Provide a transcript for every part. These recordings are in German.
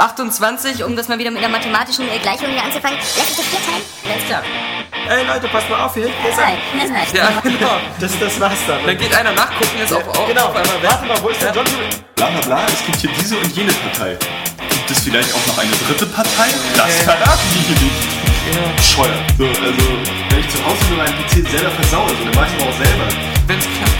28, um das mal wieder mit einer mathematischen äh, Gleichung hier anzufangen, lässt sich das vier teilen? Alles klar. Ey Leute, passt mal auf hier. Er. das reicht. Ja, genau. Das, das war's dann. Dann geht einer nachgucken, ist auf, auf, genau. auf einmal. Warte mal, wo ist der John? Bla bla bla, es gibt hier diese und jene Partei. Gibt es vielleicht auch noch eine dritte Partei? Das verraten die hier nicht. Bescheuert. So, also, wenn ich zu Hause nur meinen PC selber versaue, so, dann mach ich aber auch selber. Wenn's klappt.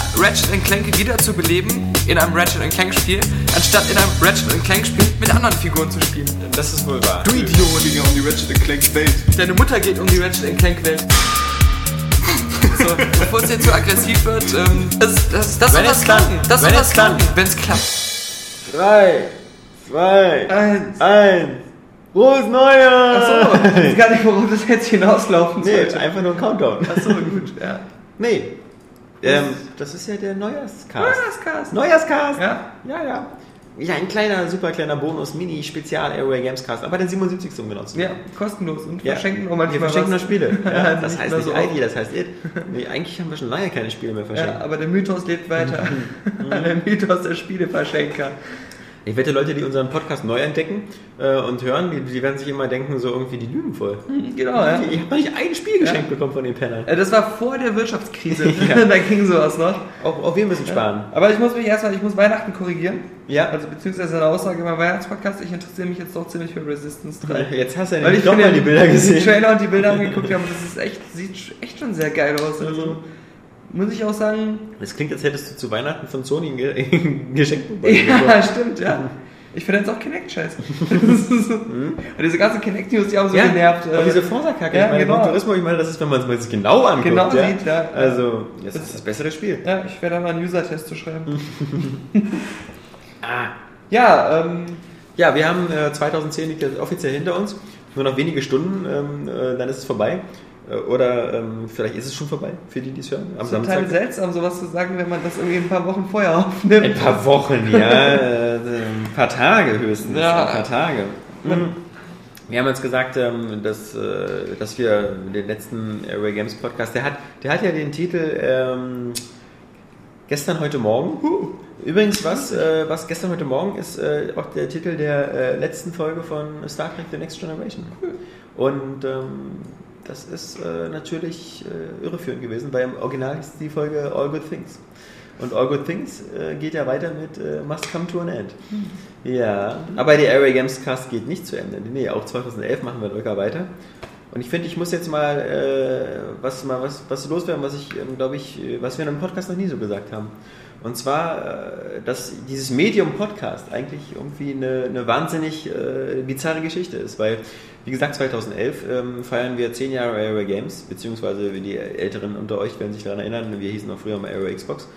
Ratchet Clank wieder zu beleben in einem Ratchet Clank Spiel, anstatt in einem Ratchet Clank Spiel mit anderen Figuren zu spielen. Das ist wohl wahr. Du Idiot! ging um die Ratchet Clank Welt. Deine Mutter geht um die Ratchet Clank Welt. So, bevor es jetzt zu aggressiv wird, ähm, das, das, das Wenn soll klappt. klappen. Das soll Wenn was es klappt. klappen, wenn es klappt. Drei, zwei, Eins. eins. Frohes Neues! Achso, ich weiß gar nicht, worauf das jetzt hinauslaufen Nee, sollte. einfach nur ein Countdown. Achso, gut, ja. Nee. Ähm, das ist ja der Neujahrscast. Neujahrscast. Neujahrscast! Ja. Ja, ja. Ja, ein kleiner, super kleiner Bonus, Mini-Spezial Airway Games Cast, aber den 77. um genau zu. Ja, kostenlos und Ja. verschenken auch Wir manchmal verschenken was. Spiele. Ja, Ja, das heißt nicht so ID, das heißt it. Nee, eigentlich haben wir schon lange keine Spiele mehr verschenkt. Ja, aber der Mythos lebt weiter. Der Mythos der Spieleverschenker. Ich wette, Leute, die unseren Podcast neu entdecken äh, und hören, die, die werden sich immer denken, so irgendwie die lügen voll. Genau, ja. Ich habe noch nicht ein Spiel geschenkt bekommen von den Pennern. Äh, Das war vor der Wirtschaftskrise. Ja. da ging sowas noch. Auch, auch wir müssen sparen. Aber ich muss mich erstmal, ich muss Weihnachten korrigieren. Ja. Also beziehungsweise eine Aussage beim Weihnachtspodcast, ich interessiere mich jetzt doch ziemlich für Resistance 3. Jetzt hast du ja Weil ich nämlich doch mir mal die Bilder gesehen. Trailer und die Bilder angeguckt habe, das ist echt, sieht echt schon sehr geil aus. Also muss ich auch sagen, Es klingt, als hättest du zu Weihnachten von Sony ein Ge- ein Geschenk bekommen. ja, stimmt, ja. Ich finde jetzt auch Kinect scheiße. Und diese ganzen Kinect-News, die haben so genervt. Und äh, diese Forsa-Kacke, ja, ich meine, genau. Turismo, ich meine, das ist, wenn man es mal genau anguckt. Genau ja? sieht, ja. Also, das ist das bessere Spiel. Ja, ich werde da mal einen User-Test zu schreiben. Ah. Ja, ähm, Ja, wir haben äh, 2010 liegt jetzt offiziell hinter uns. Nur noch wenige Stunden, ähm, äh, dann ist es vorbei. Äh, oder ähm, vielleicht ist es schon vorbei, für die, die es hören. Am total Samstag. seltsam, sowas zu sagen, wenn man das irgendwie ein paar Wochen vorher aufnimmt. Ein paar Wochen, ja. äh, ein paar Tage höchstens. Ja. Ein paar Tage. Mhm. Wir haben jetzt gesagt, ähm, dass, äh, dass wir den letzten Airway Games Podcast, der hat, der hat ja den Titel ähm, Gestern, heute Morgen. Übrigens, was, äh, was gestern, heute Morgen ist auch der Titel der letzten Folge von Star Trek The Next Generation. Und ähm, das ist äh, natürlich äh, irreführend gewesen, weil im Original ist die Folge All Good Things. Und All Good Things äh, geht ja weiter mit äh, Must Come to an End. Ja, aber der Airway Games Cast geht nicht zu Ende. Nee, auch 2011 machen wir locker weiter. Und ich finde, ich muss jetzt mal, äh, was, mal was, was loswerden, was ich, ähm, glaube ich, äh, was wir in einem Podcast noch nie so gesagt haben. Und zwar, äh, dass dieses Medium Podcast eigentlich irgendwie eine, eine wahnsinnig äh, bizarre Geschichte ist, weil, wie gesagt, 2011 ähm, feiern wir 10 Jahre Airway Games, beziehungsweise die Älteren unter euch werden sich daran erinnern, wir hießen noch früher mal Airway Xbox.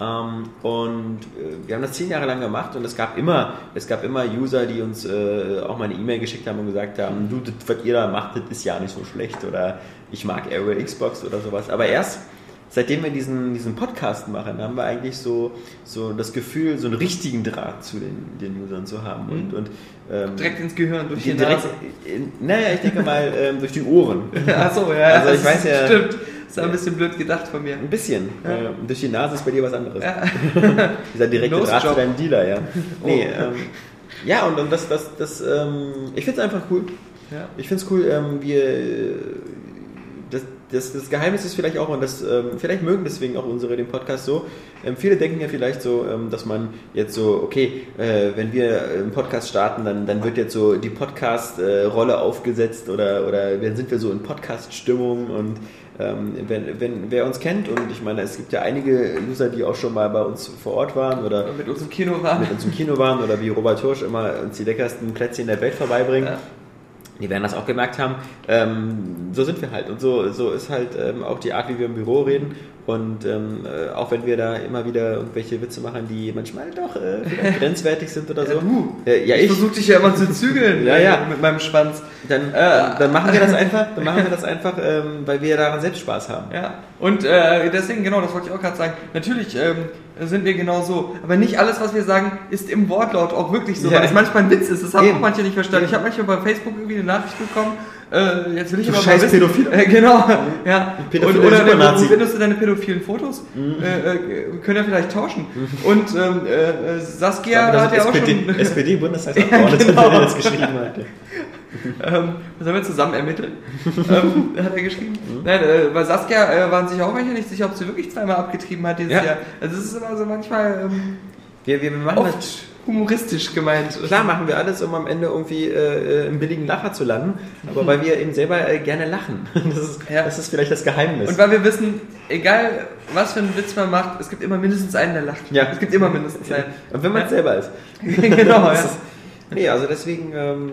Ähm, und äh, wir haben das zehn Jahre lang gemacht und es gab immer, es gab immer User, die uns äh, auch mal eine E-Mail geschickt haben und gesagt haben, du, das, was ihr da macht, das ist ja nicht so schlecht oder ich mag Airway Xbox oder sowas. Aber erst seitdem wir diesen, diesen Podcast machen, haben wir eigentlich so, so das Gefühl, so einen richtigen Draht zu den, den Usern zu haben. Und, und, ähm, direkt ins Gehirn, durch die direkt, Nase. naja, ich denke mal ähm, durch die Ohren. Achso, ja, Also ich das weiß ja- Stimmt. Das ist ein bisschen blöd gedacht von mir. Ein bisschen. Ja. Ähm, durch die Nase ist bei dir was anderes. Ja. Dieser direkte Draht zu deinem Dealer, ja. Nee, Oh. ähm, ja, und, und das, das, das, ähm, ich finde es einfach cool. Ja. Ich finde es cool, ähm, wir, das, das, das Geheimnis ist vielleicht auch, und das, ähm, vielleicht mögen deswegen auch unsere den Podcast so, ähm, viele denken ja vielleicht so, ähm, dass man jetzt so, okay, äh, wenn wir einen Podcast starten, dann, dann wird jetzt so die Podcast-Rolle aufgesetzt oder, oder dann sind wir so in Podcast-Stimmung und ähm, wenn, wenn, wer uns kennt, und ich meine, es gibt ja einige User, die auch schon mal bei uns vor Ort waren oder Mit uns im Kino waren. mit uns im Kino waren oder wie Robert Hirsch immer uns die leckersten Plätzchen der Welt vorbeibringen. Ja. Die werden das auch gemerkt haben, ähm, so sind wir halt. Und so, so ist halt ähm, auch die Art, wie wir im Büro reden. Und ähm, äh, auch wenn wir da immer wieder irgendwelche Witze machen, die manchmal doch äh, grenzwertig sind oder so. du. Äh, ja, Ich ich. versuche dich ja immer zu zügeln Ja, äh, ja. mit meinem Schwanz. Dann, dann, dann machen wir das einfach, dann machen wir das einfach, ähm, weil wir daran selbst Spaß haben. Ja, und äh, deswegen, genau, das wollte ich auch gerade sagen. Natürlich ähm, sind wir genau so. Aber nicht alles, was wir sagen, ist im Wortlaut auch wirklich so, Ja. weil es manchmal ein Witz ist. Das haben Eben. auch manche nicht verstanden. Eben. Ich habe manchmal bei Facebook irgendwie eine Nachricht bekommen. Äh, jetzt will ich Du aber scheiß mal wissen. Pädophil. Äh, genau, ja. Pädophile Und, oder wo, findest du deine pädophilen Fotos? Äh, äh, können wir vielleicht tauschen. Und ähm, äh, Saskia Das hat ja auch SPD, schon... SPD-Bundestagsabgeordnete, Ja, genau. der das geschrieben hat. Ähm, sollen wir zusammen ermitteln? ähm, hat er geschrieben. Nein, äh, bei Saskia äh, waren sich auch manche nicht sicher, ob sie wirklich zweimal abgetrieben hat dieses Ja. Jahr. Also es ist immer so manchmal ähm, Wir, wir machen das. oft humoristisch gemeint. Klar machen wir alles, um am Ende irgendwie äh, im billigen Lacher zu landen, aber weil wir eben selber äh, gerne lachen. Das ist, Ja. das ist vielleicht das Geheimnis. Und weil wir wissen, egal was für einen Witz man macht, es gibt immer mindestens einen, der lacht. Ja. Es gibt immer mindestens einen. Und wenn man es selber ist. genau, Das ja. Nee, also deswegen, ähm,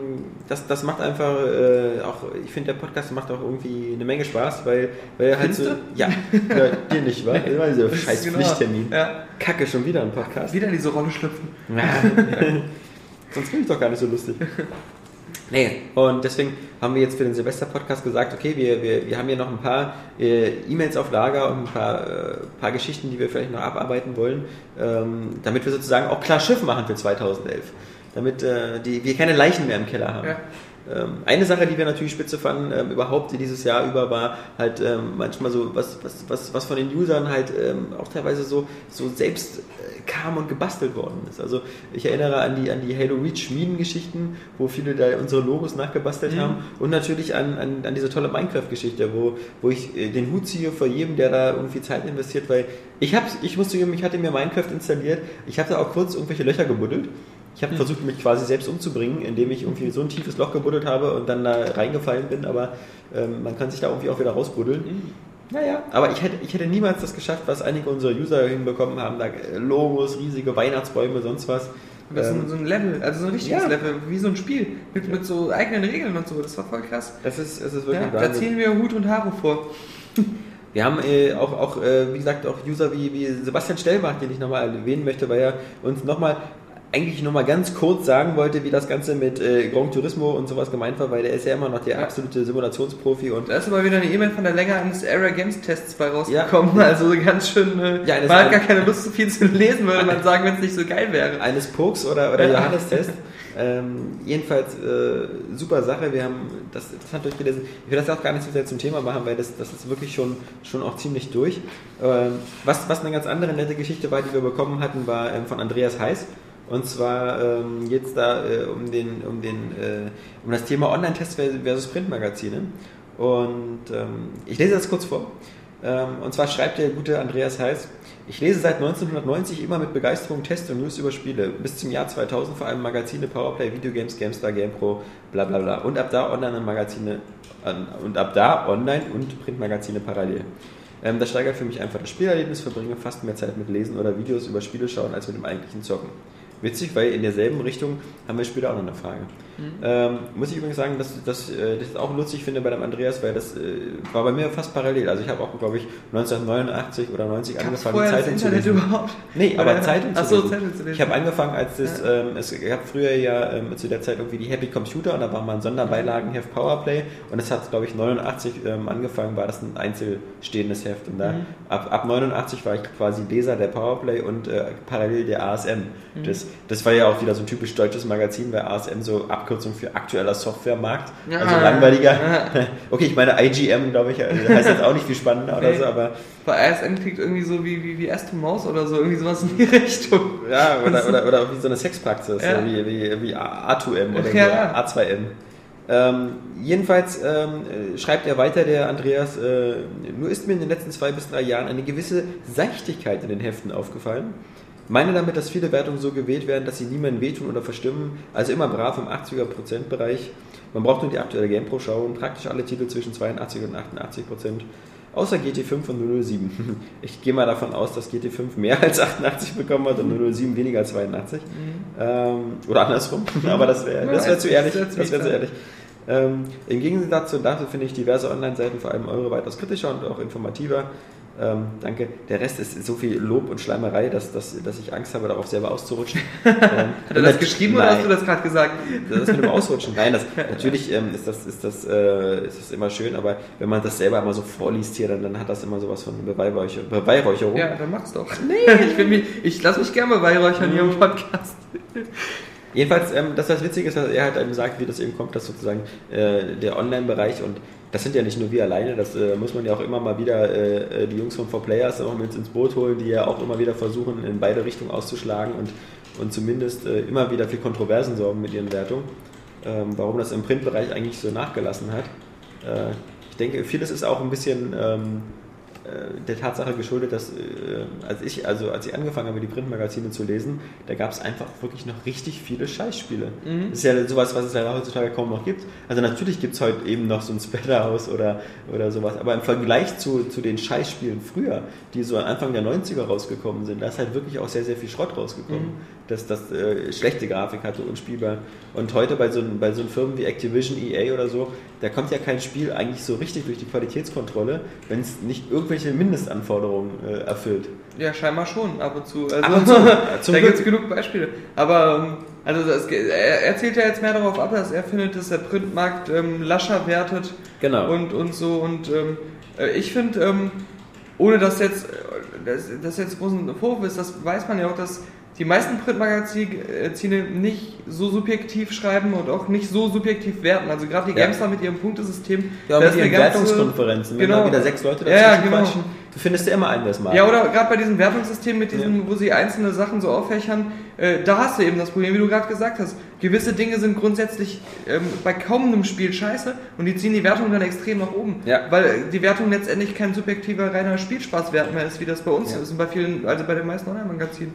das, das macht einfach äh, auch, ich finde, der Podcast macht auch irgendwie eine Menge Spaß, weil, weil er halt so. Ja, ja, dir nicht, wa? Immer dieser scheiß genau. Pflichttermin. Ja. Kacke, schon wieder ein Podcast. Wieder in diese Rolle schlüpfen. Sonst bin ich doch gar nicht so lustig. Nee, und deswegen haben wir jetzt für den Silvester-Podcast gesagt, okay, wir, wir, wir haben hier noch ein paar äh, E-Mails auf Lager und ein paar, äh, paar Geschichten, die wir vielleicht noch abarbeiten wollen, ähm, damit wir sozusagen auch klar Schiff machen für 2011. Damit äh, die, wir keine Leichen mehr im Keller haben. Ja. Ähm, eine Sache, die wir natürlich spitze fanden, ähm, überhaupt dieses Jahr über, war halt ähm, manchmal so, was, was, was, was von den Usern halt ähm, auch teilweise so, so selbst äh, kam und gebastelt worden ist. Also ich erinnere an die, an die Halo Reach Schmieden-Geschichten, wo viele da unsere Logos nachgebastelt haben und natürlich an, an, an diese tolle Minecraft-Geschichte, wo, wo ich äh, den Hut ziehe vor jedem, der da irgendwie Zeit investiert, weil ich hab's, ich musste, ich hatte mir Minecraft installiert, ich habe da auch kurz irgendwelche Löcher gebuddelt. Ich habe versucht, mich quasi selbst umzubringen, indem ich irgendwie so ein tiefes Loch gebuddelt habe und dann da reingefallen bin, aber ähm, man kann sich da irgendwie auch wieder rausbuddeln. Naja, aber ich hätte, ich hätte niemals das geschafft, was einige unserer User hinbekommen haben, da Logos, riesige Weihnachtsbäume, sonst was. Das ist Ähm, so ein Level, also so ein richtiges Ja. Level, wie so ein Spiel, mit, mit so eigenen Regeln und so. Das war voll krass. es ist, es ist wirklich Ja, da ziehen wir Hut und Haare vor. Wir haben äh, auch, auch äh, wie gesagt, auch User wie, wie Sebastian Stellbach, den ich nochmal erwähnen möchte, weil er uns nochmal eigentlich nochmal ganz kurz sagen wollte, wie das Ganze mit äh, Grand Turismo und sowas gemeint war, weil der ist ja immer noch der Ja. absolute Simulationsprofi und Da ist aber wieder eine E-Mail von der Länge eines Area Games Tests bei rausgekommen. Also ganz schön. Äh, Ja, man hat war- gar keine Lust, so viel zu lesen, würde man sagen, wenn es nicht so geil wäre. eines Pokes oder, oder Ja. Johannes-Test. Ähm, jedenfalls äh, super Sache. Wir haben das interessant durchgelesen. Ich will das auch gar nicht so sehr zum Thema machen, weil das, das ist wirklich schon, schon auch ziemlich durch. Ähm, was, was eine ganz andere nette Geschichte war, die wir bekommen hatten, war ähm, von Andreas Heiß. Und zwar ähm, jetzt da äh, um, den, um, den, äh, um das Thema Online-Test versus Printmagazine. Und ähm, ich lese das kurz vor. Ähm, und zwar schreibt der gute Andreas Heiß, ich lese seit 1990 immer mit Begeisterung Tests und News über Spiele. Bis zum Jahr 2000 vor allem Magazine, Powerplay, Videogames, GameStar, GamePro, bla bla bla. Und ab da online und Magazine an- und ab da online und Printmagazine parallel. Ähm, das steigert für mich einfach das Spielerlebnis, verbringe fast mehr Zeit mit Lesen oder Videos über Spiele schauen als mit dem eigentlichen Zocken. Witzig, weil in derselben Richtung haben wir später auch noch eine Frage. Ähm, muss ich übrigens sagen, dass, dass, äh, ich das auch lustig finde bei dem Andreas, weil das äh, war bei mir fast parallel. Also ich habe auch, glaube ich, 1989 oder 90 Gab's angefangen, das Zeitung zu lesen. überhaupt? Nee, aber Oder- Zeitung zu so, lesen. Zeitung zu lesen. Ich habe angefangen, als das, ähm, es gab früher ja ähm, zu der Zeit irgendwie die Happy Computer und da war mal ein Sonderbeilagenheft Powerplay und es hat, glaube ich, 89 ähm, angefangen, war das ein einzelstehendes Heft und da ab, ab 89 war ich quasi Leser der Powerplay und äh, parallel der ASM. Das, das war ja auch wieder so ein typisch deutsches Magazin, weil ASM so Abkürzung für aktueller Softwaremarkt, also Ah. langweiliger. Okay, ich meine IGM, glaube ich, also heißt jetzt auch nicht viel spannender oder Nee. so, aber Bei ASN klingt irgendwie so wie, wie, wie Aston Maus oder so, irgendwie sowas in die Richtung. Ja, oder, oder, oder auch wie so eine Sexpraxis, Ja. wie, wie, wie A2M oder Ja, so, ja. A2M. Ähm, jedenfalls ähm, äh, schreibt er weiter, der Andreas, äh, nur ist mir in den letzten zwei bis drei Jahren eine gewisse Seichtigkeit in den Heften aufgefallen. Meine damit, dass viele Wertungen so gewählt werden, dass sie niemandem wehtun oder verstimmen, also immer brav im 80er-Prozent-Bereich. Man braucht nur die aktuelle GamePro schauen, praktisch alle Titel zwischen 82 und 88 Prozent. Außer GT5 und 007. Ich gehe mal davon aus, dass GT5 mehr als 88 bekommen hat und 007 weniger als 82. Ähm, oder andersrum. Aber das wäre das wär zu ehrlich. Das Das wär zu wäre zu ehrlich. Ähm, Im Gegensatz dazu finde ich diverse Online-Seiten, vor allem eure, weitaus kritischer und auch informativer. Ähm, danke. Der Rest ist so viel Lob und Schleimerei, dass, dass, dass ich Angst habe, darauf selber auszurutschen. ähm, Hat er das geschrieben oder hast du das gerade gesagt? Das mit dem Ausrutschen. Nein, das, natürlich ähm, ist, das, ist, das, äh, ist das immer schön, aber wenn man das selber immer so vorliest hier, dann, dann hat das immer sowas von Beweihräucher, Beweihräucherung. Ja, dann mach's doch. Nee, ich, mich, ich lasse mich gerne beweihräuchern hier im Podcast. Jedenfalls, ähm, das was witzig ist, dass er halt einem sagt, wie das eben kommt, dass sozusagen äh, der Online-Bereich und das sind ja nicht nur wir alleine, das äh, muss man ja auch immer mal wieder äh, die Jungs von 4Players auch mit ins Boot holen, die ja auch immer wieder versuchen, in beide Richtungen auszuschlagen und, und zumindest äh, immer wieder für Kontroversen sorgen mit ihren Wertungen. Ähm, warum das im Printbereich eigentlich so nachgelassen hat. Äh, ich denke, vieles ist auch ein bisschen ähm, äh, der Tatsache geschuldet, dass äh, als ich, also als ich angefangen habe, die Printmagazine zu lesen, da gab es einfach wirklich noch richtig viele Scheißspiele. Mhm. Das ist ja sowas, was es ja heutzutage kaum noch gibt. Also natürlich gibt es heute eben noch so ein Splatterhouse oder, oder sowas, aber im Vergleich zu, zu den Scheißspielen früher, die so Anfang der 90er rausgekommen sind, da ist halt wirklich auch sehr, sehr viel Schrott rausgekommen. Mhm. Dass das äh, schlechte Grafik hatte, unspielbar. Und heute bei so, bei so Firmen wie Activision, EA oder so, da kommt ja kein Spiel eigentlich so richtig durch die Qualitätskontrolle, wenn es nicht irgendwelche Mindestanforderungen äh, erfüllt. Ja, scheinbar schon, ab und zu. Also, Ab und zu. da gibt es genug Beispiele. Aber ähm, also das, er, er zielt ja jetzt mehr darauf ab, dass er findet, dass der Printmarkt ähm, lascher wertet Genau. und, und so. Und ähm, äh, ich finde, ähm, ohne dass jetzt das, das jetzt großen Vorwurf ist, das weiß man ja auch, dass die meisten Printmagazine nicht so subjektiv schreiben und auch nicht so subjektiv werten. Also gerade die Ja. Gamestar mit ihrem Punktesystem. Ja, mit ihren Wertungskonferenzen, wenn Genau. da wieder sechs Leute Ja, ja, dazwischen genau. quatschen, du findest ja immer einen, der es mag. Ja, oder gerade bei diesem Wertungssystem mit diesem, wo sie einzelne Sachen so auffächern, äh, da hast du eben das Problem, wie du gerade gesagt hast. Gewisse Dinge sind grundsätzlich ähm, bei kaum einem Spiel scheiße und die ziehen die Wertung dann extrem nach oben. Ja. Weil äh, die Wertung letztendlich kein subjektiver, reiner Spielspaßwert mehr ist, wie das bei uns Ja. ist und bei vielen, also bei den meisten Online-Magazinen.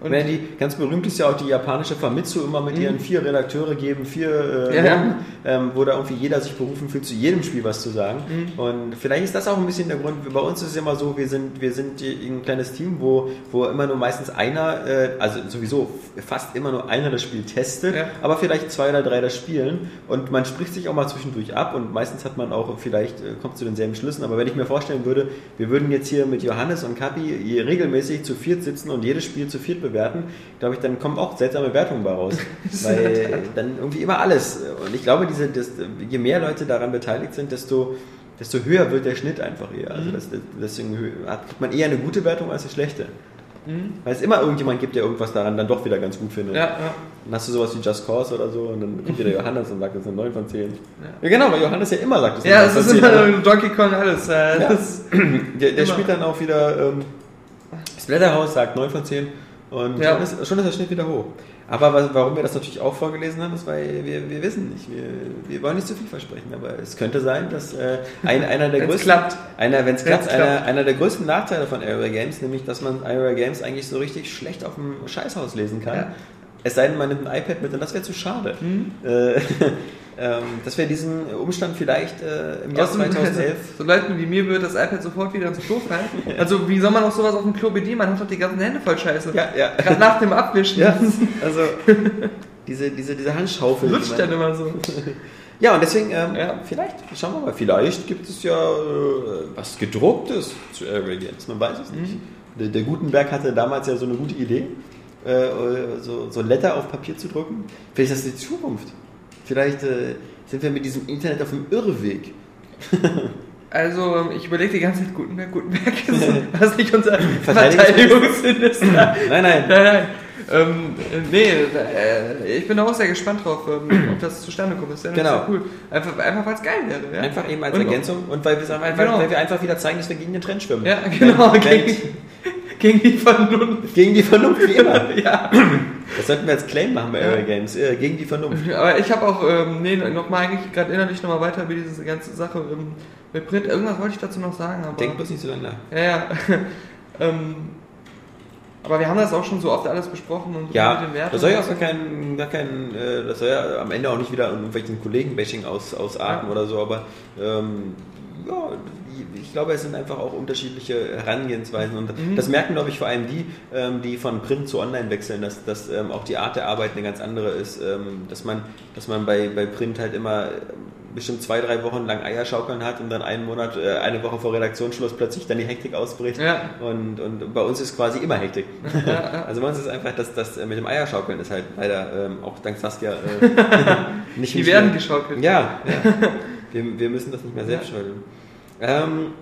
Und Wenn die, ganz berühmt ist ja auch die japanische Famitsu immer mit ihren vier Redakteure geben, vier äh, Mhm. Ja, Leuten, ähm, wo da irgendwie jeder sich berufen fühlt, zu jedem Spiel was zu sagen. Mhm. Und vielleicht ist das auch ein bisschen der Grund, bei uns ist es immer so, wir sind, wir sind ein kleines Team, wo, wo immer nur meistens einer, äh, also sowieso fast immer nur einer das Spiel testet, Ja. aber vielleicht zwei oder drei das spielen und man spricht sich auch mal zwischendurch ab und meistens hat man auch vielleicht, äh, kommt zu denselben Schlüssen, aber wenn ich mir vorstellen würde, wir würden jetzt hier mit Johannes und Kapi regelmäßig zu viert sitzen und jedes Spiel zu viert bewerten, glaube ich, dann kommen auch seltsame Wertungen bei raus. Weil dann irgendwie immer alles. Und ich glaube, diese, das, je mehr Leute daran beteiligt sind, desto, desto höher wird der Schnitt einfach eher. Also das, deswegen hat kriegt man eher eine gute Wertung als eine schlechte. Weil es immer irgendjemand gibt, der irgendwas daran dann doch wieder ganz gut findet. ja, ja. Dann hast du sowas wie Just Cause oder so und dann kommt wieder Johannes und sagt, das ist eine 9 von 10. Ja, genau, weil Johannes ja immer sagt, das ist ja, eine es 9 ist von 10. immer Donkey Kong alles. Äh, Ja. das, Der, der spielt dann auch wieder ähm, Splatterhouse, sagt 9 von 10 und Ja. schon, ist, schon ist der Schnitt wieder hoch. Aber was, warum wir das natürlich auch vorgelesen haben, ist, weil wir, wir wissen nicht, wir, wir wollen nicht zu viel versprechen, aber es könnte sein, dass äh, ein, einer der Wenn's größten, klappt. einer, wenn es klappt, Wenn's einer, klappt. einer der größten Nachteile von Area Games, nämlich, dass man Area Games eigentlich so richtig schlecht auf dem Scheißhaus lesen kann. Ja. Mhm. Es sei denn, man nimmt ein iPad mit und das wäre zu schade. Äh, ähm, dass wir diesen Umstand vielleicht äh, im Jahr Außerdem, 2011 so Leuten wie mir wird das iPad sofort wieder ins Klo fallen. Also wie soll man auch sowas auf dem Klo bedienen? Man hat doch die ganzen Hände voll Scheiße. Ja, ja. Gerade nach dem Abwischen. Ja, also diese, diese, diese Handschaufel. Lutscht dann immer so. Ja, und deswegen, ähm, Ja. vielleicht, schauen wir mal, vielleicht gibt es ja äh, was gedrucktes zu Area Games, man weiß es nicht. Der, der Gutenberg hatte damals ja so eine gute Idee, äh, so, so Letter auf Papier zu drucken. Vielleicht ist das die Zukunft. Vielleicht äh, sind wir mit diesem Internet auf dem Irrweg. Also ähm, ich überlege die ganze Zeit, Gutenberg, Gutenberg ist das nicht unser Verteidigungsminister. Nein, nein. Nein, nein. Ähm, äh, nee, äh, ich bin auch sehr gespannt drauf, ähm, ob das zustande kommt. Das ist ja Genau. cool. Einfach, einfach weil es geil wäre. Ja? Einfach eben als Und- Ergänzung und weil wir, sagen, weil, Genau. weil wir einfach wieder zeigen, dass wir gegen den Trend schwimmen. Ja, genau. Wenn- Gegen, gegen die Vernunft. Gegen die Vernunft, wie immer. Ja. Das sollten wir als Claim machen bei Ja. Area Games. Äh, gegen die Vernunft. Aber ich habe auch, ähm, nee, nochmal eigentlich gerade innerlich nochmal weiter über diese ganze Sache ähm, mit Print. Irgendwas wollte ich dazu noch sagen, aber. Denk bloß nicht so lange nach. Ja, ja. ähm, aber wir haben das auch schon so oft alles besprochen und mit Ja, den Werten. das soll ja auch gar kein, gar kein äh, das soll ja am Ende auch nicht wieder irgendwelchen Kollegen-Bashing aus, ausarten Ja. oder so, aber ähm, ja, ich glaube, es sind einfach auch unterschiedliche Herangehensweisen. Und Mhm. das merken, glaube ich, vor allem die, ähm, die von Print zu Online wechseln, dass, dass ähm, auch die Art der Arbeit eine ganz andere ist. Ähm, dass man, dass man bei, bei Print halt immer bestimmt zwei, drei Wochen lang Eierschaukeln hat und dann einen Monat, äh, eine Woche vor Redaktionsschluss plötzlich dann die Hektik ausbricht. Ja. Und, und bei uns ist quasi immer Hektik. Also bei uns ist einfach, dass das äh, mit dem Eierschaukeln ist halt leider ähm, auch dank Saskia äh, nicht Die werden geschaukelt. Ja, ja. Wir, wir müssen das nicht mehr selbst schaukeln. Ähm,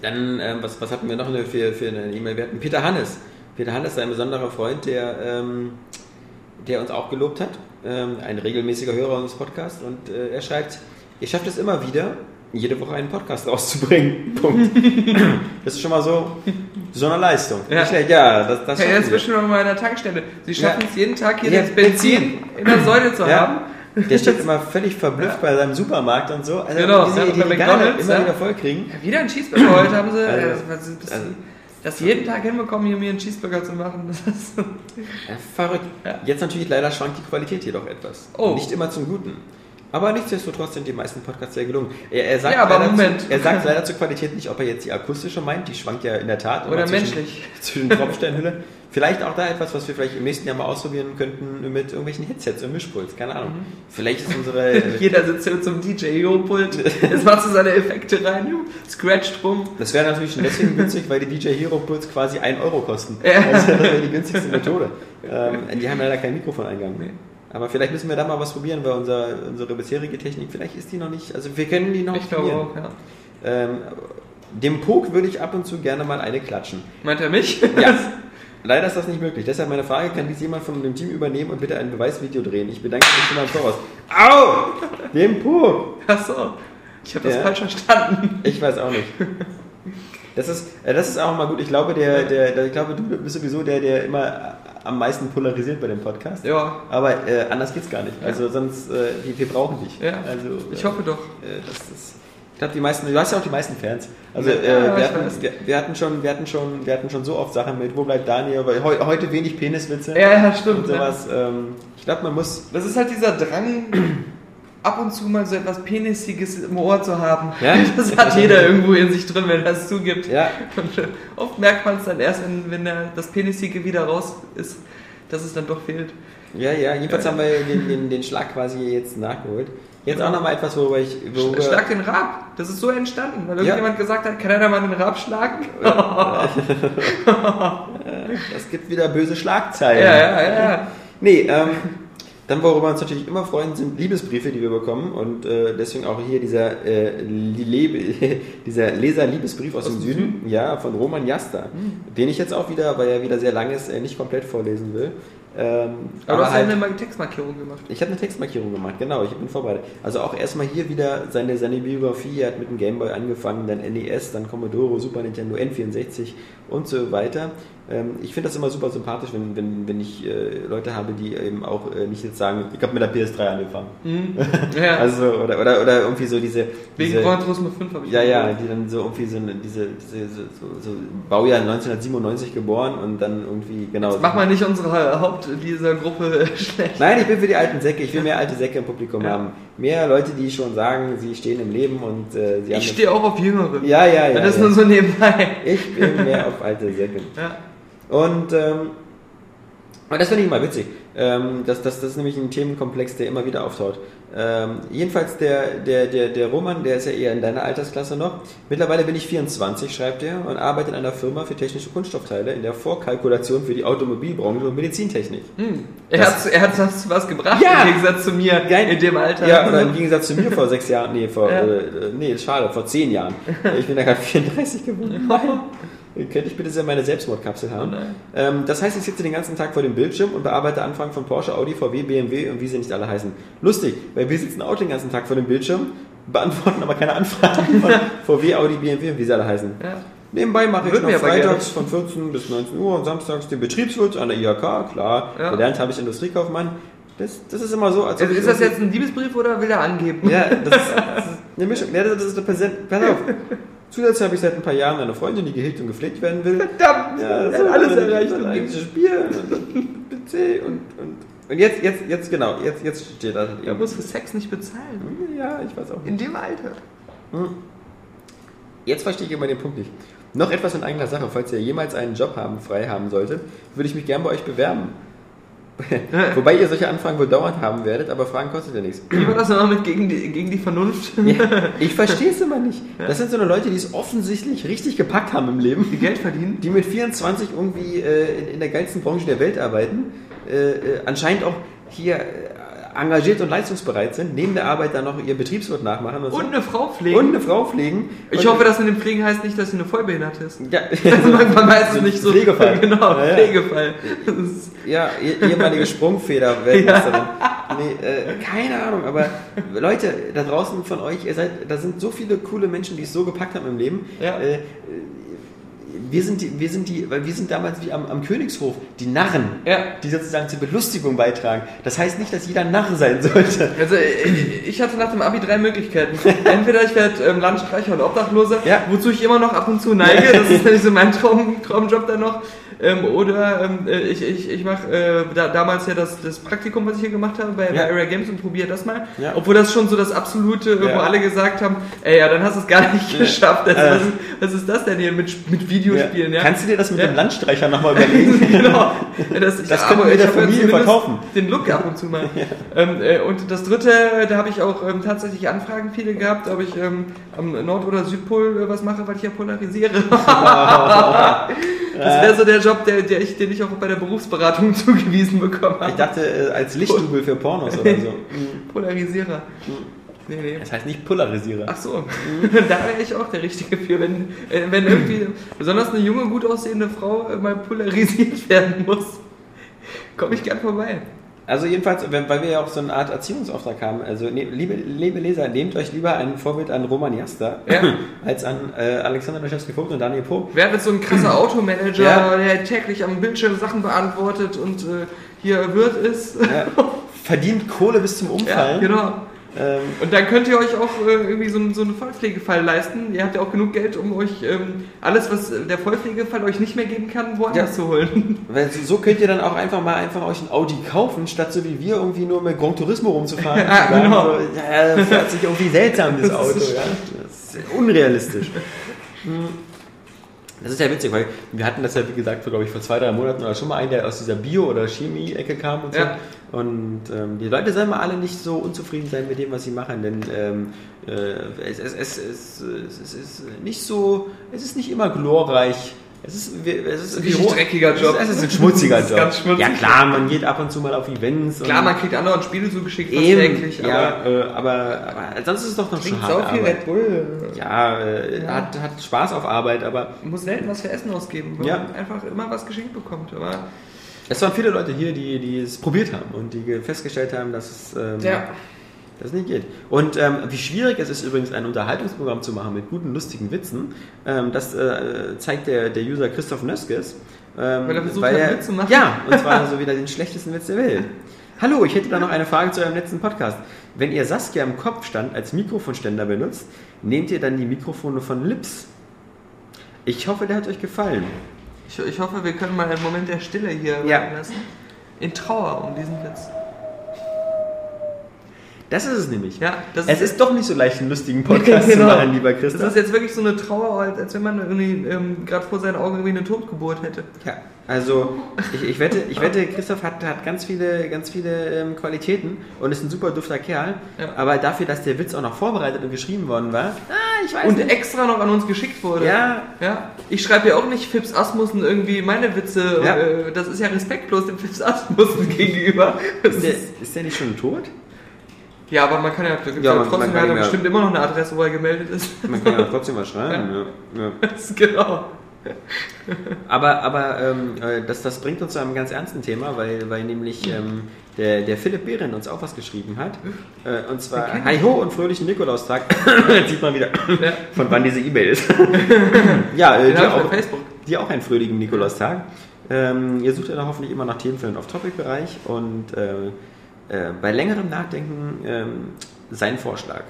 dann, ähm, was, was hatten wir noch für, für eine E-Mail? Wir hatten Peter Hannes. Peter Hannes ist ein besonderer Freund, der, ähm, der uns auch gelobt hat. Ähm, ein regelmäßiger Hörer unseres Podcasts. Und äh, er schreibt, ihr schafft es immer wieder, jede Woche einen Podcast rauszubringen. Punkt. Das ist schon mal so, so eine Leistung. Ja. Ja, das, das Ja, jetzt wir. bist du noch mal in der Tankstelle. Sie schaffen Ja. es jeden Tag hier Ja, das Benzin in der Säule zu haben. Der steht immer völlig verblüfft bei seinem Supermarkt und so. Also Genau, diese ja, die bei McDonald's, immer ja. wieder voll kriegen. Ja, wieder ein Cheeseburger heute haben sie. Also, äh, also- das jeden Tag hinbekommen, hier mir einen Cheeseburger zu machen. Das ist, Ja, verrückt. Ja. Jetzt natürlich leider schwankt die Qualität jedoch etwas. Oh. Nicht immer zum Guten. Aber nichtsdestotrotz sind die meisten Podcasts sehr gelungen. Er, er sagt Ja, aber leider Moment. Zu, er sagt leider zur Qualität nicht, ob er jetzt die akustische meint. Die schwankt ja in der Tat. immer Oder zwischen, menschlich. Zwischen Tropfsteinhülle. Vielleicht auch da etwas, was wir vielleicht im nächsten Jahr mal ausprobieren könnten mit irgendwelchen Headsets und Mischpuls. Keine Ahnung. Mhm. Vielleicht ist unsere... Jeder sitzt hier zum DJ-Hero-Pult. Jetzt machst du seine Effekte rein, scratcht rum. Das wäre natürlich schon deswegen günstig, weil die DJ Hero Puls quasi 1 Euro kosten. Ja. Also das wäre die günstigste Methode. Ähm, die haben leider keinen Mikrofoneingang. Aber vielleicht müssen wir da mal was probieren, weil unser, unsere bisherige Technik, vielleicht ist die noch nicht, also wir können die noch Ich glaube auch, ja. Ähm, dem Pog würde ich ab und zu gerne mal eine klatschen. Meint er mich? Ja. Leider ist das nicht möglich. Deshalb meine Frage, kann dies jemand von dem Team übernehmen und bitte ein Beweisvideo drehen? Ich bedanke mich schon mal im Voraus. Au! Dem Pog! Achso. Ich habe das Ja. falsch verstanden. Ich weiß auch nicht. Das ist, äh, das ist auch mal gut. Ich glaube, der, der, der, ich glaube, du bist sowieso der, der immer am meisten polarisiert bei dem Podcast. Ja. Aber äh, anders geht's gar nicht. Also sonst, äh, wir, wir brauchen dich. Ja. Also, Ich hoffe doch. Äh, das ist, glaube, die meisten, du hast ja auch die meisten Fans. Also Ja, äh, ja, wir, hatten, wir, wir hatten schon, wir hatten schon, wir hatten schon so oft Sachen mit, wo bleibt Daniel? Weil heu, heute wenig Peniswitze Ja, ja, stimmt. und sowas. Ähm, ich glaube, man muss. Das ist halt dieser Drang, ab und zu mal so etwas Penisiges im Ohr zu haben. Ja. Das hat jeder irgendwo in sich drin, wenn er es zugibt. Ja, Und äh, oft merkt man es dann erst, wenn, wenn der, das Penisige wieder raus ist, dass es dann doch fehlt. ja, ja. Jedenfalls haben wir den, den, den Schlag quasi jetzt nachgeholt. Jetzt auch nochmal etwas, worüber ich. Worüber, Schlag den Rab. Das ist so entstanden, weil Ja. irgendjemand gesagt hat, kann einer mal den Rab schlagen? Es gibt wieder böse Schlagzeilen. ja, ja, ja. Nee, ähm, dann worüber wir uns natürlich immer freuen, sind Liebesbriefe, die wir bekommen. Und äh, deswegen auch hier dieser, äh, dieser Leser-Liebesbrief aus, dem Süden, ja, von Roman Jasta, Hm. den ich jetzt auch wieder, weil er wieder sehr lang ist, äh, nicht komplett vorlesen will. Ähm, Aber du hast halt, eine Textmarkierung gemacht. ich habe eine Textmarkierung gemacht, genau, ich bin vorbereitet. Also auch erstmal hier wieder seine, seine Biografie, er hat mit dem Gameboy angefangen, dann NES, dann Commodore, Super Nintendo, N64 und so weiter. Ähm, ich finde das immer super sympathisch, wenn, wenn, wenn ich äh, Leute habe, die eben auch äh, nicht jetzt sagen, ich habe mit der PS3 angefangen. Ja. Also, oder, oder, oder irgendwie so diese... Wegen Gran Turismo 5 habe ich ja, ja, die dann so irgendwie so eine, diese, diese so, so, Baujahr 1997 geboren und dann irgendwie, genau. Mach mal nicht unsere Haupt dieser Gruppe schlecht. Nein, ich bin für die alten Säcke. Ich will mehr alte Säcke im Publikum Ja. haben. Mehr Leute, die schon sagen, sie stehen im Leben und äh, sie haben. Ich stehe auch auf Jüngere. ja, ja, ja. das ist ja. nur so nebenbei. Ich bin mehr auf alte Säcke. Ja. Und, ähm, und das finde ich mal witzig. Ähm, das, das, das ist nämlich ein Themenkomplex, der immer wieder auftaucht. Ähm, jedenfalls der, der, der, der Roman, der ist ja eher in deiner Altersklasse noch. Mittlerweile bin ich 24, schreibt er, und arbeite in einer Firma für technische Kunststoffteile in der Vorkalkulation für die Automobilbranche und Medizintechnik. Er Das- hat, er hat das was gebracht Ja. im Gegensatz zu mir Geil. in dem Alter. Ja, oder im Gegensatz zu mir vor sechs Jahren, nee, vor, Ja. äh, nee, schade, vor zehn Jahren. Ich bin ja gerade 34 geworden. Könnte ich bitte sehr meine Selbstmordkapsel haben? Nein. Ähm, das heißt, ich sitze den ganzen Tag vor dem Bildschirm und bearbeite Anfragen von Porsche, Audi, VW, BMW und wie sie nicht alle heißen. Lustig, weil wir sitzen auch den ganzen Tag vor dem Bildschirm, beantworten aber keine Anfragen von VW, Audi, BMW und wie sie alle heißen. Ja. Nebenbei mache ich Würden noch freitags von 14 bis 19 Uhr und samstags den Betriebswirt an der IHK, klar. Ja. Gelernt habe ich Industriekaufmann. Das, das ist immer so, Also ist das jetzt ein Liebesbrief oder will er angeben? ja, das ist, das ist eine Mischung. Ja, das ist eine Präsent. Pass auf. Zusätzlich habe ich seit ein paar Jahren eine Freundin, die gehegt und gepflegt werden will. Verdammt! Ja, er so, hat alles und erreicht. ein eigenes Leben. Spiel und PC und, und, und jetzt, jetzt, jetzt genau, jetzt, jetzt steht da. Er muss für Sex nicht bezahlen. Ja, ich weiß auch In nicht. dem Alter. Jetzt verstehe ich immer den Punkt nicht. Noch etwas in eigener Sache. Falls ihr jemals einen Job haben, frei haben solltet, würde ich mich gern bei euch bewerben. Wobei ihr solche Anfragen wohl dauernd haben werdet, aber Fragen kostet ja nichts. Wie war das nochmal mit gegen die, gegen die Vernunft? Ja, ich verstehe es immer nicht. Das sind so eine Leute, die es offensichtlich richtig gepackt haben im Leben. Die Geld verdienen? Die mit 24 irgendwie äh, in, in der geilsten Branche der Welt arbeiten. Äh, äh, anscheinend auch hier engagiert und leistungsbereit sind, neben der Arbeit dann noch ihr Betriebswirt nachmachen und, so. Und eine Frau pflegen. und eine Frau pflegen. ich und, hoffe, dass in dem Pflegen heißt nicht, dass sie eine Vollbehinderte ist. Ja, Also man, man weiß es nicht so. Pflegefall. Genau, Ja, ja. Pflegefall. Ja, eh- ehemalige Sprungfeder, Weltmeisterin. Nee, äh, keine Ahnung, aber Leute, da draußen von euch, ihr seid, da sind so viele coole Menschen, die es so gepackt haben im Leben. Ja. Äh, wir sind die, wir sind die, weil wir sind damals wie am, am Königshof, die Narren, Ja. die sozusagen zur Belustigung beitragen. Das heißt nicht, dass jeder Narr sein sollte. Also ich hatte nach dem Abi drei Möglichkeiten. Entweder ich werde ähm, Landstreicher oder Obdachloser, Ja. wozu ich immer noch ab und zu neige. Das ist nämlich so mein Traum, Traumjob dann noch. Ähm, oder ähm, äh, ich, ich, ich mache äh, da, damals ja das, das Praktikum, was ich hier gemacht habe bei, Ja. bei Area Games und probiere das mal. Ja. Obwohl das schon so das absolute, wo Ja. alle gesagt haben, ey, ja, dann hast du es gar nicht geschafft. Also, Äh. was, ist, was ist das denn hier mit, mit Videospielen? Kannst du dir das mit dem Landstreicher nochmal überlegen? genau. Das, ich, Das könnten aber wir der Familie verkaufen. Den Look ab und zu mal. ähm, äh, und das dritte, da habe ich auch ähm, tatsächlich Anfragen viele gehabt, ob ich ähm, am Nord- oder Südpol äh, was mache, weil ich ja polarisiere. das wäre so der Job, der, der ich, den ich auch bei der Berufsberatung zugewiesen bekommen Ich habe. dachte, äh, als Lichtdubel für Pornos oder so. Polarisierer. Nee, nee. Das heißt nicht Polarisierer. Ach so, da wäre ich auch der Richtige für, wenn, äh, wenn irgendwie besonders eine junge, gut aussehende Frau äh, mal polarisiert werden muss. Komme ich gern vorbei. Also jedenfalls, weil wir ja auch so eine Art Erziehungsauftrag haben, also ne, liebe, liebe Leser, nehmt euch lieber ein Vorbild an Roman Jasta Ja. als an äh, Alexander Laschewski-Vogt und Daniel Pope. Wer wird so ein krasser Automanager, Ja. der täglich am Bildschirm Sachen beantwortet und äh, hier Wirt ist? Ja, verdient Kohle bis zum Ja, Umfallen. genau. Ähm, Und dann könnt ihr euch auch äh, irgendwie so, einen- so einen Vollpflegefall leisten. Ihr habt ja auch genug Geld, um euch ähm, alles, was der Vollpflegefall euch nicht mehr geben kann, woanders Ja. zu holen. weil so könnt ihr dann auch einfach mal einfach euch ein Audi kaufen, statt so wie wir irgendwie nur mit Gran Turismo rumzufahren. Ja, sagen genau. so, ja, das fährt sich irgendwie seltsam, das Auto. Ja. Das ist unrealistisch. Das ist ja witzig, weil wir hatten das ja, wie gesagt, glaube ich, vor zwei, drei Monaten oder schon mal einen, der aus dieser Bio- oder Chemie-Ecke kam und so. Ja. Und ähm, die Leute sollen mal alle nicht so unzufrieden sein mit dem, was sie machen, denn ähm, äh, es, es, es, es ist nicht so, es ist nicht immer glorreich. Es ist, es ist ein richtig dreckiger Job. Es ist, ein schmutziger ist Job. ganz schmutzig. Ja klar, man geht ab und zu mal auf Events. Klar, man kriegt anderen Spiele zugeschickt, eben, täglich, aber ja, äh, aber, aber sonst ist es doch noch trinkt schade. sau viel. Red Bull. Ja, äh, Ja. Hat, hat Spaß auf Arbeit, aber muss selten was für Essen ausgeben, weil Ja. man einfach immer was geschenkt bekommt. Aber es waren viele Leute hier, die, die es probiert haben und die ge- festgestellt haben, dass es, ähm, ja, dass es nicht geht. Und ähm, wie schwierig es ist übrigens, ein Unterhaltungsprogramm zu machen mit guten, lustigen Witzen, ähm, das äh, zeigt der, der User Christoph Nöskes. Ähm, Weil er versucht hat, einen Witz zu machen? Ja, und zwar so wieder den schlechtesten Witz der Welt. Hallo, ich hätte da noch eine Frage zu eurem letzten Podcast. Wenn ihr Saskia im Kopfstand als Mikrofonständer benutzt, nehmt ihr dann die Mikrofone von Lips? Ich hoffe, der hat euch gefallen. ich, ich hoffe, wir können mal einen Moment der Stille hier Ja. lassen. In Trauer um diesen Witz. Das ist es nämlich. Ja, das es ist doch nicht so leicht, einen lustigen Podcast Genau. zu machen, lieber Das Christoph. ist jetzt wirklich so eine Trauer, als, wenn man irgendwie ähm, gerade vor seinen Augen irgendwie eine Totgeburt hätte. Ja, also ich, ich, wette, ich wette, Christoph hat, hat ganz viele, ganz viele ähm, Qualitäten und ist ein super dufter Kerl. Ja. Aber dafür, dass der Witz auch noch vorbereitet und geschrieben worden war, ah, ich weiß Und nicht. extra noch an uns geschickt wurde. Ja. ja. Ich schreibe ja auch nicht Fips Asmussen irgendwie meine Witze. Ja. Äh, das ist ja respektlos dem Fips Asmussen gegenüber. Das Ist der, ist, ist der nicht schon tot? Ja, aber man kann ja, da Ja, man- trotzdem man ja- bestimmt immer noch eine Adresse, wo er gemeldet ist. Man kann ja trotzdem was schreiben. Ja. Ja. Genau. Aber, aber ähm, äh, das, das bringt uns zu einem ganz ernsten Thema, weil, weil nämlich ähm, der, der Philipp Behren uns auch was geschrieben hat. Äh, und zwar, hi ho und fröhlichen Nikolaustag. Jetzt sieht man wieder, Ja. von wann diese E-Mail ist. ja, äh, ich auch, die auch einen fröhlichen Nikolaustag. Ähm, ihr sucht ja dann hoffentlich immer nach Themen für den Off-Topic-Bereich und äh, äh, bei längerem Nachdenken ähm, sein Vorschlag.